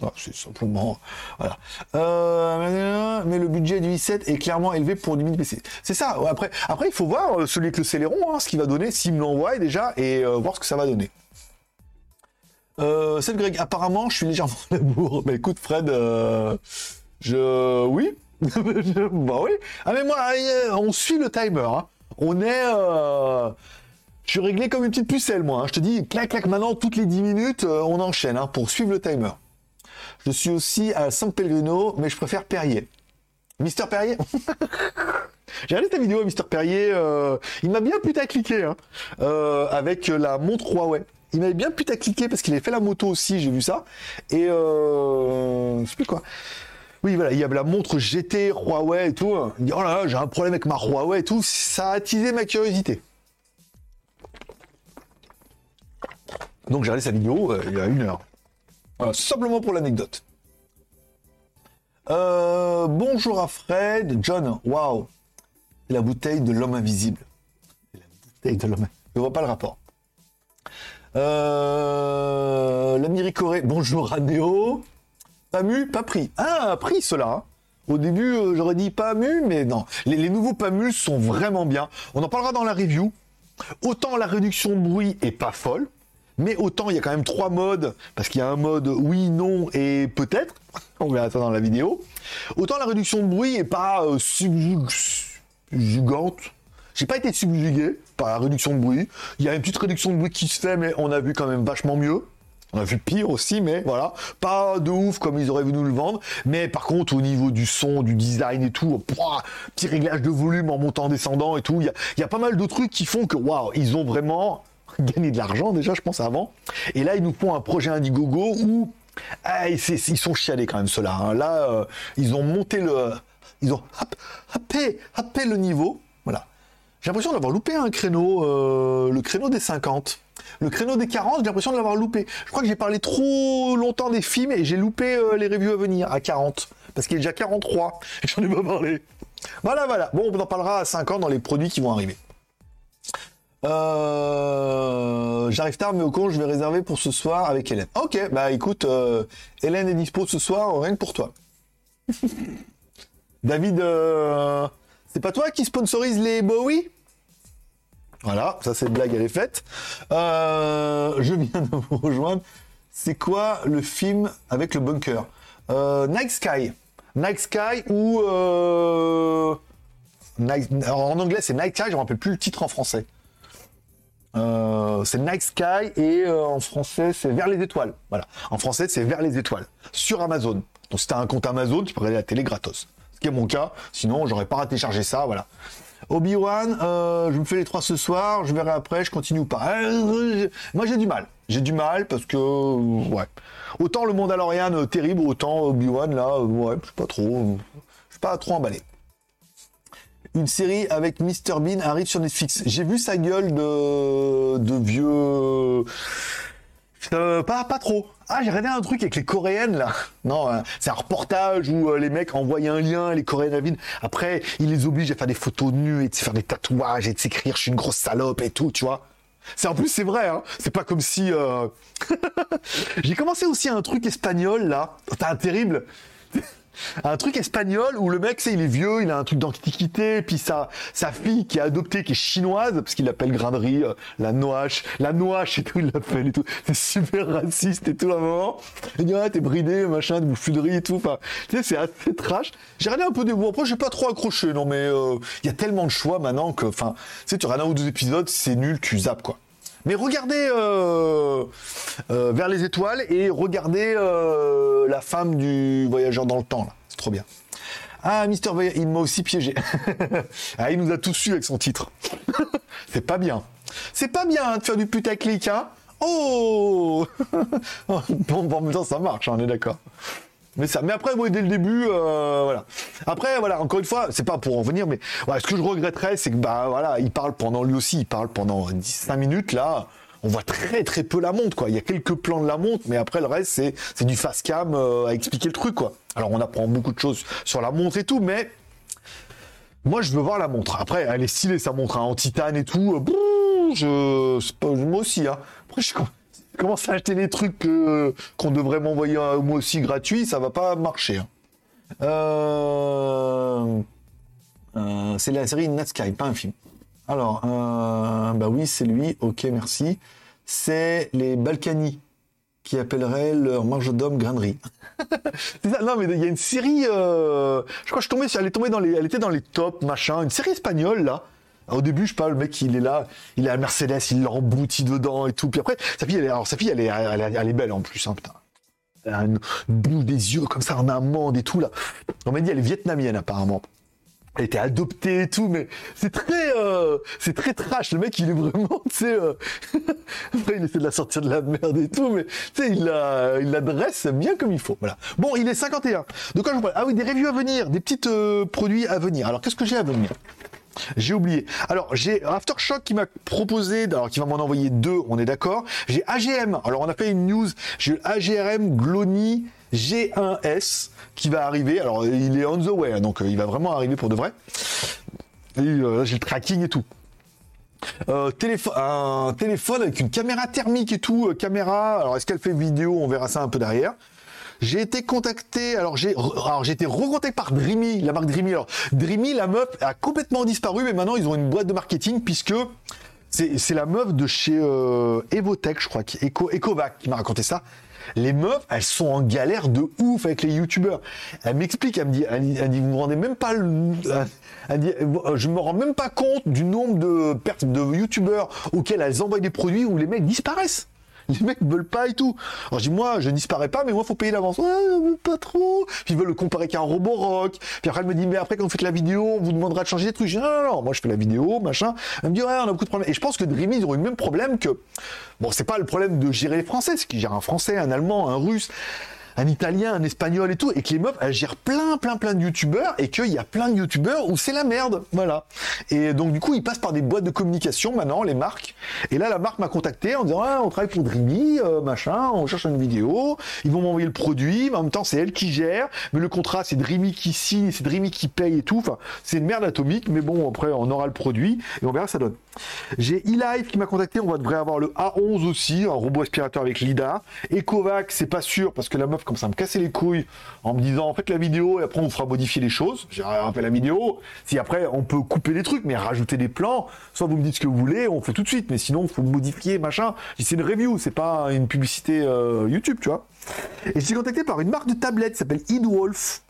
Ah, c'est simplement. Voilà. Euh, mais le budget du i7 est clairement élevé pour du mini PC. C'est ça. Après, après, il faut voir euh, celui avec le Celeron, hein, ce qu'il va donner, s'il me l'envoie déjà, et euh, voir ce que ça va donner. Euh, Seth Greg, apparemment, je suis légèrement à la bourre. Bah écoute, Fred, je. Oui. Bah oui. Ah, mais moi, on suit le timer. hein. On est. Je suis réglé comme une petite pucelle, moi. hein. Je te dis, clac, clac, maintenant, toutes les 10 minutes, on enchaîne hein, pour suivre le timer. Je suis aussi à San Pellegrino, mais je préfère Perrier. Mister Perrier J'ai regardé ta vidéo, Mister Perrier. euh, il m'a bien putacliqué hein, euh, avec la montre Huawei. Il m'avait bien putacliqué parce qu'il avait fait la moto aussi, j'ai vu ça. Et euh, je sais plus quoi. Oui, voilà, il y avait la montre GT Huawei et tout. Il dit, oh là là, j'ai un problème avec ma Huawei et tout. Ça a attisé ma curiosité. Donc j'ai regardé sa vidéo euh, il y a une heure. Simplement pour l'anecdote. Euh, bonjour à Fred, John, waouh, la bouteille de l'homme invisible. La bouteille de l'homme. Je vois pas le rapport. Euh, Ricoré, bonjour à Néo. Pas mu, pas pris. Ah, pris cela. hein. Au début, euh, j'aurais dit pas mu, mais non. Les, les nouveaux Pamus sont vraiment bien. On en parlera dans la review. Autant la réduction de bruit est pas folle, mais autant il y a quand même trois modes, parce qu'il y a un mode oui, non et peut-être. On verra ça dans la vidéo. Autant la réduction de bruit est pas euh, subjug- subjugante. J'ai pas été subjugué par la réduction de bruit. Il y a une petite réduction de bruit qui se fait, mais on a vu quand même vachement mieux. On a vu pire aussi, mais voilà. Pas de ouf comme ils auraient voulu nous le vendre. Mais par contre, au niveau du son, du design et tout, petit réglage de volume en montant, en descendant et tout, il y y a pas mal de trucs qui font que, waouh, ils ont vraiment gagné de l'argent déjà, je pense, avant. Et là, ils nous font un projet Indiegogo où ah, ils sont chialés quand même, ceux-là. hein. Là, euh, ils ont monté le... Ils ont hap- happé, happé le niveau. Voilà. J'ai l'impression d'avoir loupé un créneau, euh, le créneau des 50. Le créneau des 40, j'ai l'impression de l'avoir loupé. Je crois que j'ai parlé trop longtemps des films et j'ai loupé euh, les reviews à venir à 40. Parce qu'il est déjà 43 et j'en ai pas parlé. Voilà, voilà. Bon, on en parlera à 50 dans les produits qui vont arriver. Euh, J'arrive tard, mais au con, je vais réserver pour ce soir avec Hélène. Ok, bah écoute, euh, Hélène est dispo ce soir, rien que pour toi. David, euh, c'est pas toi qui sponsorise les Bowie? Voilà, ça cette blague, elle est faite. Je viens de vous rejoindre. C'est quoi le film avec le bunker? Night Sky. Night Sky ou... En anglais, c'est Night Sky, je ne me rappelle plus le titre en français. Euh, c'est Night Sky et euh, en français c'est Vers les étoiles. Voilà. En français c'est Vers les étoiles sur Amazon. Donc si t'as un compte Amazon, tu peux regarder la télé gratos. Ce qui est mon cas. Sinon j'aurais pas téléchargé ça. Voilà. Obi-Wan, euh, je me fais les trois ce soir. Je verrai après. Je continue ou pas. Moi j'ai du mal. J'ai du mal parce que ouais. Autant le Mandalorian terrible, autant Obi-Wan là, ouais, je suis pas trop, je suis pas trop emballé une série avec Mr Bean arrive sur Netflix. J'ai vu sa gueule de, de vieux. Euh, pas, pas trop. Ah, j'ai regardé un truc avec les coréennes là. Non, euh, c'est un reportage où euh, les mecs envoyaient un lien, les coréennes à Vin. Après, ils les obligent à faire des photos nues et de faire des tatouages et de s'écrire je suis une grosse salope et tout, tu vois. C'est en plus c'est vrai, hein. C'est pas comme si. euh, j'ai commencé aussi un truc espagnol là. T'as un terrible. Un truc espagnol où le mec, c'est il est vieux, il a un truc d'antiquité, puis sa, sa fille qui est adoptée, qui est chinoise, parce qu'il l'appelle grain la noache, la noache et tout, il l'appelle et tout. C'est super raciste et tout à un moment. Il dit, ah, t'es bridé, machin, de bouffuderie et tout. Enfin, tu sais, c'est assez trash. J'ai regardé un peu des bouts. Après, j'ai pas trop accroché, non, mais euh, il y a tellement de choix maintenant que, enfin, tu sais, tu regardes un ou deux épisodes, c'est nul, tu zappes, quoi. Mais regardez euh, euh, vers les étoiles et regardez euh, la femme du voyageur dans le temps. Là. C'est trop bien. Ah, Mister Voyageur, il m'a aussi piégé. ah, il nous a tous su avec son titre. C'est pas bien. C'est pas bien hein, de faire du putaclic, hein. Oh Bon, en même ça marche, hein, on est d'accord. Mais ça, mais après, dès le début, euh, voilà. Après, voilà, encore une fois, c'est pas pour en venir, mais ce que je regretterais, c'est que bah voilà, il parle pendant lui aussi, il parle pendant 10 minutes là. On voit très très peu la montre, quoi. Il y a quelques plans de la montre, mais après le reste, c'est du fast cam euh, à expliquer le truc, quoi. Alors on apprend beaucoup de choses sur la montre et tout, mais moi je veux voir la montre. Après, elle est stylée sa montre hein, en titane et tout. Euh, je, moi aussi, hein. Après, je commence à acheter des trucs qu'on devrait m'envoyer moi aussi gratuit, ça va pas marcher. Hein. Euh, euh, c'est la série Sky, pas un film. Alors, euh, bah oui, c'est lui. Ok, merci. C'est les Balkany qui appelleraient leur marge-d'homme grainerie. Non, mais il y a une série. je crois que je tombé elle les, elle était dans les tops, machin. Une série espagnole là au début, je parle, le mec, il est là, il est à Mercedes, il l'emboutit dedans et tout. Puis après, sa fille, elle est, alors sa fille, elle est, elle est, belle en plus, hein, putain. Elle a une boule des yeux comme ça en amande et tout là. On m'a dit, elle est vietnamienne apparemment. Elle était adoptée et tout, mais c'est très, euh, c'est très trash. Le mec, il est vraiment, tu sais, euh... il essaie de la sortir de la merde et tout, mais tu sais, il la, il l'adresse bien comme il faut. Voilà. Bon, il est 51. De quoi je vous parle? Ah oui, des reviews à venir, des petits euh, produits à venir. Alors, qu'est-ce que j'ai à venir? J'ai oublié. Alors, j'ai Aftershock qui m'a proposé, alors qui va m'en envoyer deux, on est d'accord. J'ai AGM. Alors, on a fait une news. J'ai AGRM Glony G1S qui va arriver. Alors, il est on the way, hein, donc euh, il va vraiment arriver pour de vrai. Euh, j'ai le tracking et tout. Euh, téléphone, un téléphone avec une caméra thermique et tout, caméra. Alors, est-ce qu'elle fait vidéo? On verra ça un peu derrière. J'ai été contacté, alors j'ai alors j'ai été recontacté par Dreamy, la marque Dreamy. Alors Dreamy, la meuf a complètement disparu, mais maintenant ils ont une boîte de marketing puisque c'est la meuf de chez euh, Evotech, je crois, qui, Eco, Ecovac, qui m'a raconté ça. Les meufs, elles sont en galère de ouf avec les youtubeurs. Elle m'explique, elle me dit, elle, dit, vous me rendez même pas le, elle dit, je me rends même pas compte du nombre de pertes de youtubeurs auxquels elles envoient des produits où les mecs disparaissent. les mecs veulent pas et tout. Alors je dis moi je disparais pas mais moi faut payer l'avance. Ouais, pas trop. Puis ils veulent le comparer qu'à un robot rock. Puis après elle me dit mais après quand vous faites la vidéo on vous demandera de changer des trucs. Je dis non non non moi je fais la vidéo machin. Elle me dit ouais on a beaucoup de problèmes. Et je pense que Dreamy ils auront eu le même problème que bon c'est pas le problème de gérer les Français, c'est qu'ils gèrent un Français, un Allemand, un Russe un italien, un espagnol et tout, et que les meufs, elles gèrent plein, plein, plein de youtubeurs, et qu'il y a plein de youtubeurs où c'est la merde, voilà. Et donc, du coup, ils passent par des boîtes de communication maintenant, les marques. Et là, la marque m'a contacté en disant, ah, on travaille pour Dreamy, euh, machin, on cherche une vidéo, ils vont m'envoyer le produit, mais en même temps, c'est elle qui gère, mais le contrat, c'est Dreamy qui signe, c'est Dreamy qui paye et tout. Enfin, c'est une merde atomique, mais bon, après, on aura le produit, et on verra ça donne. J'ai eLife qui m'a contacté, on va devrait avoir le A11 aussi, un robot aspirateur avec LIDA. Ecovac, c'est pas sûr, parce que la meuf comme ça me casser les couilles en me disant faites la vidéo et après on fera modifier les choses. J'ai rappelé la vidéo. Si après on peut couper des trucs, mais rajouter des plans, soit vous me dites ce que vous voulez, on fait tout de suite. Mais sinon, faut modifier, machin. C'est une review, c'est pas une publicité euh, YouTube, tu vois. Et je suis contacté par une marque de tablette qui s'appelle Idwolf.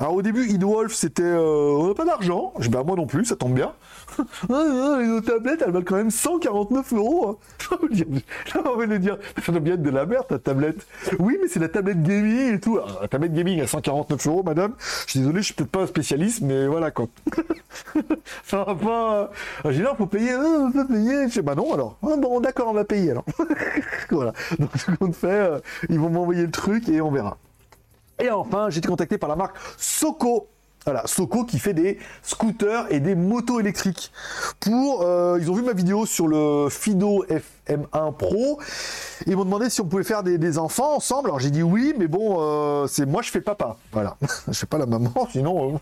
Alors au début, Idwolf, c'était euh, on n'a pas d'argent. Je bah moi non plus, ça tombe bien. les tablettes, elles valent quand même 149 euros. Hein. J'ai envie de dire, ça doit bien être de la merde ta tablette. Oui, mais c'est la tablette gaming et tout. la tablette gaming à 149 euros, madame. Je suis désolé, je suis peut-être pas un spécialiste, mais voilà quoi. ça va pas. J'ai dit, faut payer, on peut payer. Je sais, bah non alors. Ah, bon, d'accord, on va payer alors. voilà. Donc ce qu'on fait, euh, ils vont m'envoyer le truc et on verra. Et enfin, j'ai été contacté par la marque Soco. Voilà, Soco qui fait des scooters et des motos électriques. Pour, euh, ils ont vu ma vidéo sur le Fido FM1 Pro. Ils m'ont demandé si on pouvait faire des, enfants ensemble. Alors j'ai dit oui, mais bon, euh, c'est moi je fais papa. Voilà, je fais pas la maman, sinon.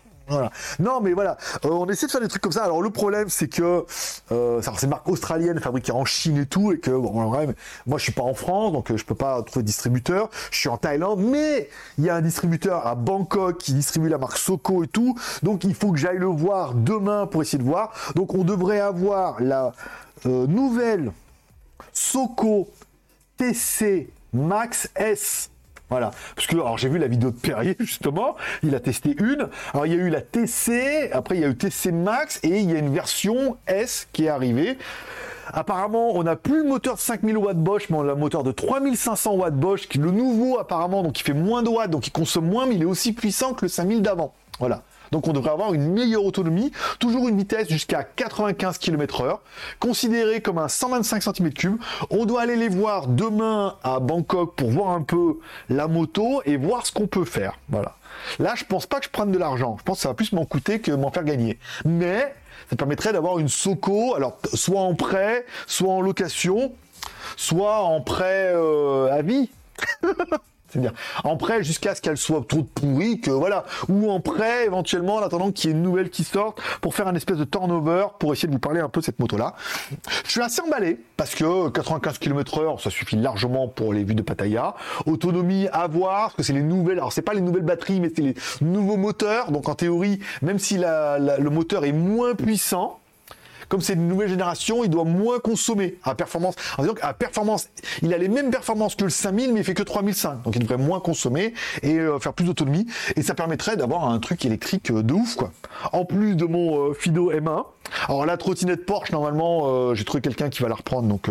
Non, mais voilà, euh, on essaie de faire des trucs comme ça. Alors le problème, c'est que euh, c'est une marque australienne fabriquée en Chine et tout, et que bon, moi je suis pas en France, donc euh, je peux pas trouver de distributeur. Je suis en Thaïlande, mais il y a un distributeur à Bangkok qui distribue la marque Soko et tout, donc il faut que j'aille le voir demain pour essayer de voir. Donc on devrait avoir la euh, nouvelle Soko TC Max S voilà. Parce que, j'ai vu la vidéo de Perrier, justement, il a testé une. Alors il y a eu la TC, après il y a eu TC Max, et il y a une version S qui est arrivée. Apparemment, on n'a plus le moteur de 5000 watts Bosch, mais on a le moteur de 3500 watts Bosch, qui est le nouveau apparemment, donc il fait moins de watts, donc il consomme moins, mais il est aussi puissant que le 5000 d'avant. Voilà. Donc on devrait avoir une meilleure autonomie, toujours une vitesse jusqu'à 95 km/h, considéré comme un 125 cm3. On doit aller les voir demain à Bangkok pour voir un peu la moto et voir ce qu'on peut faire. Voilà. Là, je pense pas que je prenne de l'argent. Je pense que ça va plus m'en coûter que m'en faire gagner. Mais ça permettrait d'avoir une Soco, alors soit en prêt, soit en location, soit en prêt euh, à vie. C'est-à-dire en prêt jusqu'à ce qu'elle soit trop pourrie, que voilà, ou en prêt éventuellement en attendant qu'il y ait une nouvelle qui sorte pour faire un espèce de turnover pour essayer de vous parler un peu de cette moto-là. Je suis assez emballé parce que 95 km/h, ça suffit largement pour les vues de Pattaya. Autonomie à voir, parce que c'est les nouvelles. Alors c'est pas les nouvelles batteries, mais c'est les nouveaux moteurs. Donc en théorie, même si le moteur est moins puissant, comme c'est une nouvelle génération, il doit moins consommer à performance. En disant qu'à performance, il a les mêmes performances que le 5000, mais il fait que 3005. Donc il devrait moins consommer et euh, faire plus d'autonomie. Et ça permettrait d'avoir un truc électrique euh, de ouf, quoi. En plus de mon euh, Fido M1. Alors la trottinette Porsche, normalement, j'ai trouvé quelqu'un qui va la reprendre, donc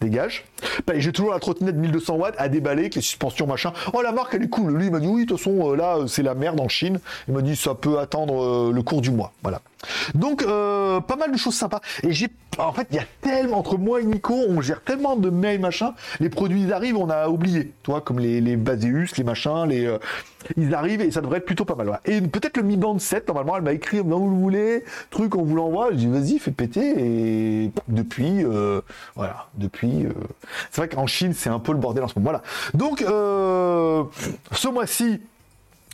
dégage. Bah, j'ai toujours la trottinette 1200 watts à déballer, avec les suspensions machin. Oh la marque elle est cool. Lui il m'a dit oui, de toute façon là c'est la merde en Chine. Il m'a dit ça peut attendre le cours du mois. Voilà. Donc euh, pas mal de choses sympas. Et j'ai en fait il y a tellement entre moi et Nico, on gère tellement de mails machin. Les produits arrivent, on a oublié. Toi comme les les Baseus, les machins, les euh, ils arrivent et ça devrait être plutôt pas mal. Et peut-être le Mi Band 7 normalement elle m'a écrit quand vous le voulez, truc on vous l'envoie. Je dis vas-y fais péter et depuis euh, voilà depuis c'est vrai qu'en Chine c'est un peu le bordel en ce moment. Voilà. Donc ce mois-ci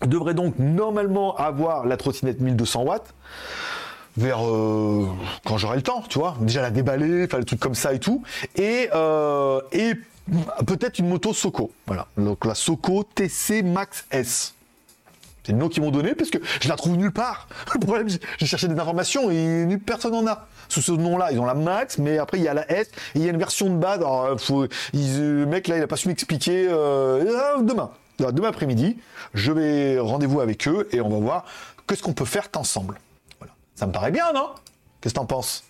devrait donc normalement avoir la trottinette 1200 watts vers euh, quand j'aurai le temps, tu vois, déjà la déballer, faire des trucs comme ça et tout, euh, et peut-être une moto Soco, voilà, donc la Soco TC Max S. C'est le nom qu'ils m'ont donné parce que je la trouve nulle part. Le problème, j'ai cherché des informations et personne n'en a. Sous ce nom-là, ils ont la Max, mais après il y a la S et il y a une version de base. Alors, faut, le mec là, il a pas su m'expliquer. Euh, demain, demain après-midi, je vais rendez-vous avec eux et on va voir qu'est-ce qu'on peut faire ensemble. Voilà. Ça me paraît bien, non? Qu'est-ce que t'en penses?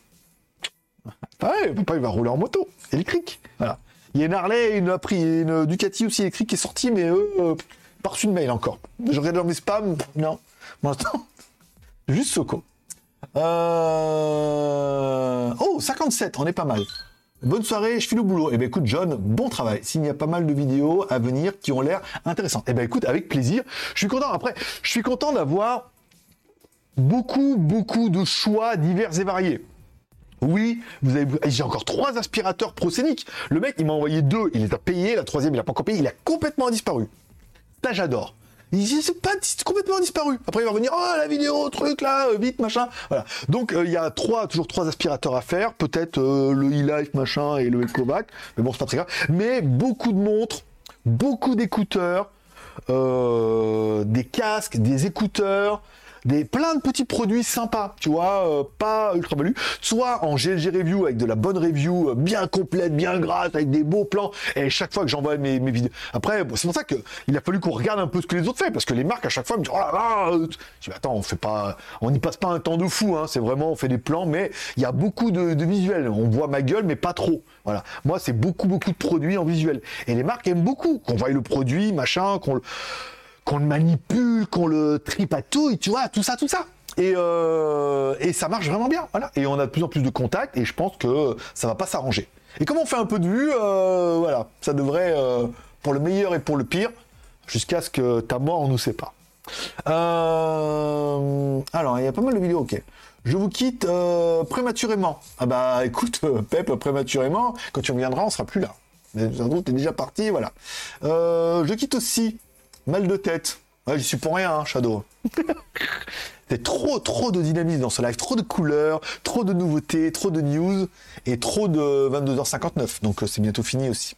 Ouais, papa il va rouler en moto électrique. Voilà. Il y a une Harley et une, une Ducati aussi électrique qui est sortie, mais eux, euh, pas reçu de mail encore. Je regarde dans mes spams, non. Juste Soko. Euh... Oh, 57, on est pas mal. Bonne soirée, je file au boulot. Eh ben écoute John, bon travail. S'il y a pas mal de vidéos à venir qui ont l'air intéressantes. Eh ben écoute, avec plaisir. Je suis content. Après, je suis content d'avoir beaucoup, beaucoup de choix divers et variés. Oui, vous avez, j'ai encore trois aspirateurs procéniques. Le mec, il m'a envoyé deux, il les a payés. La troisième, il a pas encore payé. Il a complètement disparu. Ça, j'adore. Il c'est pas complètement disparu. Après, il va revenir, oh, la vidéo, truc, là, euh, vite, machin. Voilà. Donc, euh, il y a trois, toujours trois aspirateurs à faire. Peut-être euh, le e-life, machin, et le EcoVac. Mais bon, c'est pas très grave. Mais beaucoup de montres, beaucoup d'écouteurs, des casques, des écouteurs, des plein de petits produits sympas, tu vois, euh, pas ultra value, soit en GLG review avec de la bonne review, euh, bien complète, bien grasse, avec des beaux plans, et chaque fois que j'envoie mes, vidéos. Après, c'est pour ça que il a fallu qu'on regarde un peu ce que les autres font, parce que les marques à chaque fois me disent oh là là, euh, je dis attends, on fait pas, on n'y passe pas un temps de fou, hein, c'est vraiment on fait des plans, mais il y a beaucoup de, de visuels, on voit ma gueule, mais pas trop. Voilà. Moi, c'est beaucoup beaucoup de produits en visuel, et les marques aiment beaucoup qu'on voit le produit, machin, qu'on le qu'on le manipule, qu'on le tripatouille, tu vois, tout ça, tout ça. Et, euh, et ça marche vraiment bien, voilà. Et on a de plus en plus de contacts, et je pense que ça va pas s'arranger. Et comme on fait un peu de vue, euh, voilà, ça devrait, euh, pour le meilleur et pour le pire, jusqu'à ce que ta mort nous sépare. Alors, il y a pas mal de vidéos, ok. Je vous quitte prématurément. Ah bah écoute, Pep, prématurément, quand tu reviendras, on sera plus là. Mais t'es déjà parti, voilà. je quitte aussi Mal de tête. Ouais, j'y suis pour rien, hein, Shadow. C'est trop, trop de dynamisme dans ce live, trop de couleurs, trop de nouveautés, trop de news et trop de 22h59. Donc euh, c'est bientôt fini aussi.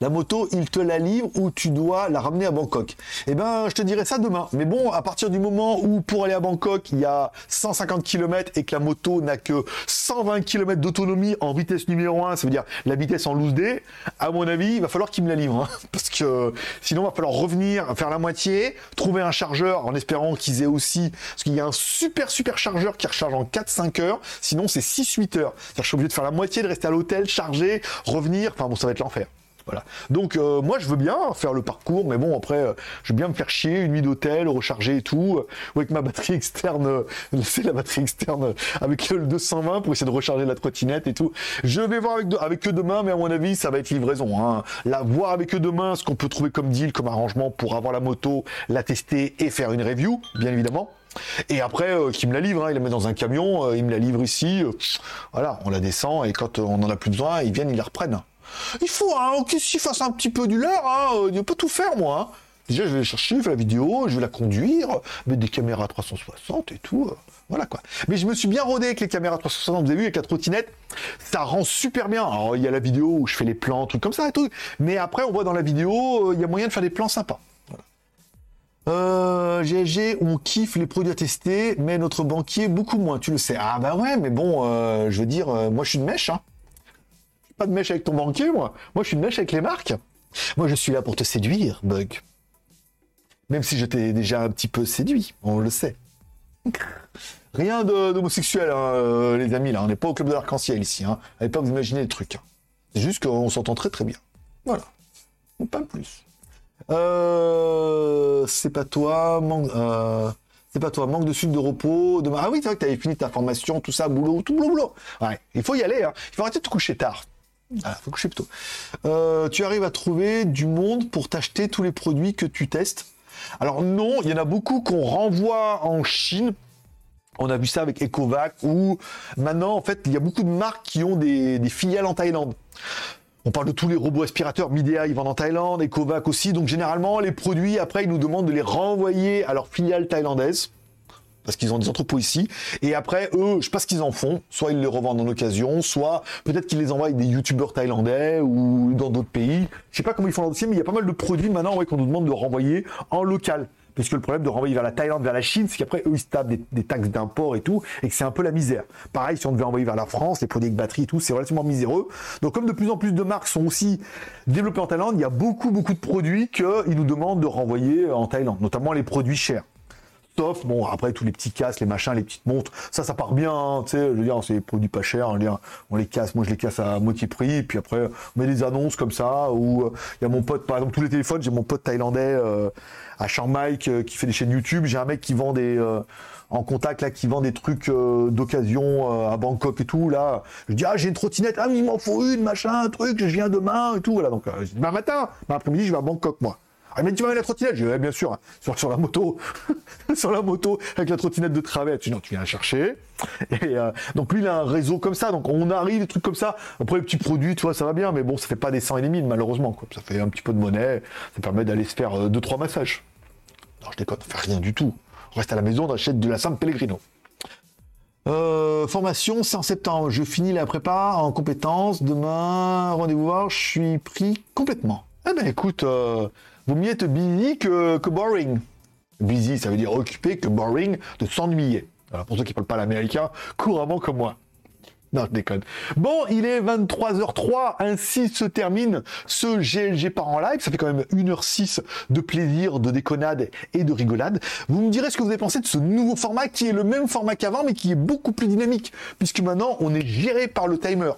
La moto, il te la livre ou tu dois la ramener à Bangkok. Eh ben, je te dirais ça demain. Mais bon, à partir du moment où pour aller à Bangkok, il y a 150 km et que la moto n'a que 120 km d'autonomie en vitesse numéro 1, ça veut dire la vitesse en loose D, à mon avis, il va falloir qu'il me la livre. Hein. parce que sinon, il va falloir revenir, faire la moitié, trouver un chargeur en espérant qu'ils aient aussi... Parce qu'il y a un super, super chargeur qui recharge en 4-5 heures. Sinon, c'est 6-8 heures. C'est-à-dire je suis obligé de faire la moitié, de rester à l'hôtel, charger, revenir. Enfin bon, ça va être l'enfer. Voilà. Donc euh, moi je veux bien faire le parcours, mais bon après euh, je veux bien me faire chier une nuit d'hôtel, recharger et tout, euh, avec ma batterie externe, c'est la batterie externe avec le 220 pour essayer de recharger la trottinette et tout. Je vais voir avec, eux demain, mais à mon avis ça va être livraison. Hein. Là voir avec eux demain ce qu'on peut trouver comme deal, comme arrangement pour avoir la moto, la tester et faire une review, bien évidemment. Et après, euh, qui me la livre, hein, il la met dans un camion, il me la livre ici, voilà, on la descend et quand on en a plus besoin, ils viennent, ils la reprennent. Il faut hein, qu'ils fasse un petit peu du leur. Hein. Il ne peut tout faire, moi. Hein. Déjà, je vais chercher, je vais la vidéo, je vais la conduire, mettre des caméras 360 et tout. Euh, voilà quoi. Mais je me suis bien rodé avec les caméras 360, vous avez vu, avec la trottinette, ça rend super bien. Alors, il y a la vidéo où je fais les plans, trucs comme ça et tout. Mais après, on voit dans la vidéo, euh, il y a moyen de faire des plans sympas. Euh, on kiffe les produits à tester, mais notre banquier beaucoup moins, tu le sais. Ah bah ouais, mais bon, euh, je veux dire, moi je suis une mèche, hein pas de mèche avec ton banquier, moi. Moi, je suis une mèche avec les marques. Moi, je suis là pour te séduire, Bug. Même si je t'ai déjà un petit peu séduit, on le sait. Rien d'homosexuel, hein, euh, les amis, là. On n'est pas au club de l'arc-en-ciel ici. Hein. Allez pas vous imaginer le truc. Hein. C'est juste qu'on s'entend très très bien. Voilà. Pas plus. Euh, c'est pas toi, manque, euh, c'est pas toi, manque de suite de repos. De... Ah oui, c'est vrai que t'avais fini ta formation, tout ça, boulot, tout boulot, boulot. Ouais, il faut y aller. Hein. Il faut arrêter de te coucher tard. Ah, faut coucher plutôt. Euh, tu arrives à trouver du monde pour t'acheter tous les produits que tu testes. Alors non, il y en a beaucoup qu'on renvoie en Chine. On a vu ça avec Ecovac, où maintenant, en fait, il y a beaucoup de marques qui ont des, filiales en Thaïlande. On parle de tous les robots aspirateurs, Midea, ils vendent en Thaïlande, Ecovac aussi. Donc généralement, les produits, après, ils nous demandent de les renvoyer à leur filiale thaïlandaise parce qu'ils ont des entrepôts ici. Et après, eux, je sais pas ce qu'ils en font. Soit ils les revendent en occasion, soit peut-être qu'ils les envoient des youtubeurs thaïlandais ou dans d'autres pays. Je sais pas comment ils font leur dossier, mais il y a pas mal de produits maintenant ouais, qu'on nous demande de renvoyer en local. Parce que le problème de renvoyer vers la Thaïlande, vers la Chine, c'est qu'après, eux, ils se tapent des, taxes d'import et tout, et que c'est un peu la misère. Pareil, si on devait envoyer vers la France, les produits avec batterie et tout, c'est relativement miséreux. Donc, comme de plus en plus de marques sont aussi développées en Thaïlande, il y a beaucoup, beaucoup de produits qu'ils nous demandent de renvoyer en Thaïlande, notamment les produits chers. Sauf, bon, après, tous les petits casques, les machins, les petites montres, ça, ça part bien, hein, tu sais, je veux dire, c'est des produits pas chers, on les casse, moi je les casse à moitié prix, puis après, on met des annonces comme ça, où euh, il y a mon pote, par exemple, tous les téléphones, j'ai mon pote thaïlandais euh, à Chiang Mai qui, fait des chaînes YouTube, j'ai un mec qui vend des... Euh, en contact là qui vend des trucs d'occasion à Bangkok et tout là je dis ah j'ai une trottinette ah mais il m'en faut une machin un truc je viens demain et tout voilà donc demain matin après-midi je vais à Bangkok moi ah, mais tu vas avec la trottinette Je bien sûr, sur, sur la moto, sur la moto, avec la trottinette de travers. Tu, non, tu viens la chercher. Et euh, donc lui, il a un réseau comme ça. Donc on arrive, des trucs comme ça. Après, les petits produits, tu vois, ça va bien. Mais bon, ça fait pas des 100 et des 1000, malheureusement. Ça fait un petit peu de monnaie. Ça permet d'aller se faire 2-3 euh, massages. Non, je déconne, on fait rien du tout. On reste à la maison, on achète de la San Pellegrino. Euh, formation, c'est en septembre. Je finis la prépa en compétences. Demain, rendez-vous voir. Je suis pris complètement. Eh ben écoute, Vaut mieux être busy que, boring. Busy, ça veut dire occupé, que boring, de s'ennuyer. Alors pour ceux qui ne parlent pas l'américain, couramment comme moi. Non, je déconne. Bon, il est 23h03, ainsi se termine ce GLG par en live. Ça fait quand même 1h06 de plaisir, de déconnade et de rigolade. Vous me direz ce que vous avez pensé de ce nouveau format qui est le même format qu'avant, mais qui est beaucoup plus dynamique, puisque maintenant on est géré par le timer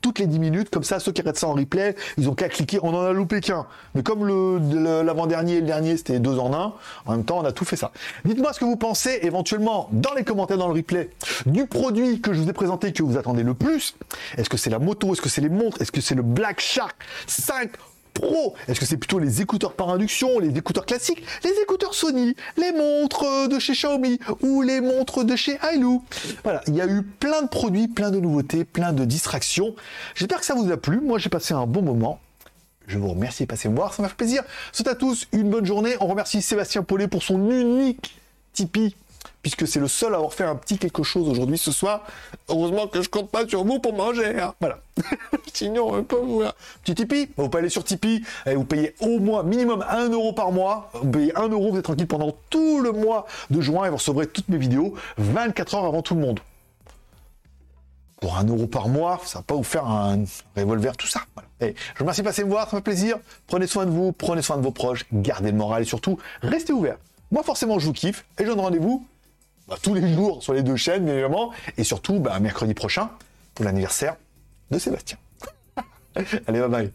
toutes les 10 minutes, comme ça, ceux qui regardent ça en replay, ils ont qu'à cliquer, on en a loupé qu'un. Mais comme l'avant-dernier et le dernier, c'était deux en un, en même temps, on a tout fait ça. Dites-moi ce que vous pensez, éventuellement, dans les commentaires, dans le replay, du produit que je vous ai présenté, que vous attendez le plus. Est-ce que c'est la moto? Est-ce que c'est les montres? Est-ce que c'est le Black Shark 5 Est-ce que c'est plutôt les écouteurs par induction, les écouteurs classiques, les écouteurs Sony, les montres euh, de chez Xiaomi ou les montres de chez Ailu Voilà, il y a eu plein de produits, plein de nouveautés, plein de distractions. J'espère que ça vous a plu. Moi, j'ai passé un bon moment. Je vous remercie de passer me voir, ça m'a fait plaisir. C'est à tous une bonne journée. On remercie Sébastien Paulet pour son unique Tipeee puisque c'est le seul à avoir fait un petit quelque chose aujourd'hui ce soir. Heureusement que je compte pas sur vous pour manger. Hein. Voilà. Sinon, on peut vous... Petit Tipeee, vous pouvez aller sur Tipeee, et vous payez au moins minimum 1 euro par mois. Vous payez 1 euro, vous êtes tranquille pendant tout le mois de juin et vous recevrez toutes mes vidéos 24 heures avant tout le monde. Pour 1 euro par mois, ça va pas vous faire un revolver, tout ça. Je vous remercie de passer me voir, ça fait plaisir. Prenez soin de vous, prenez soin de vos proches, gardez le moral et surtout, restez ouverts. Moi, forcément, je vous kiffe et je donne rendez-vous bah, tous les jours sur les deux chaînes, bien évidemment, et surtout bah, mercredi prochain pour l'anniversaire de Sébastien. Allez, bye bye.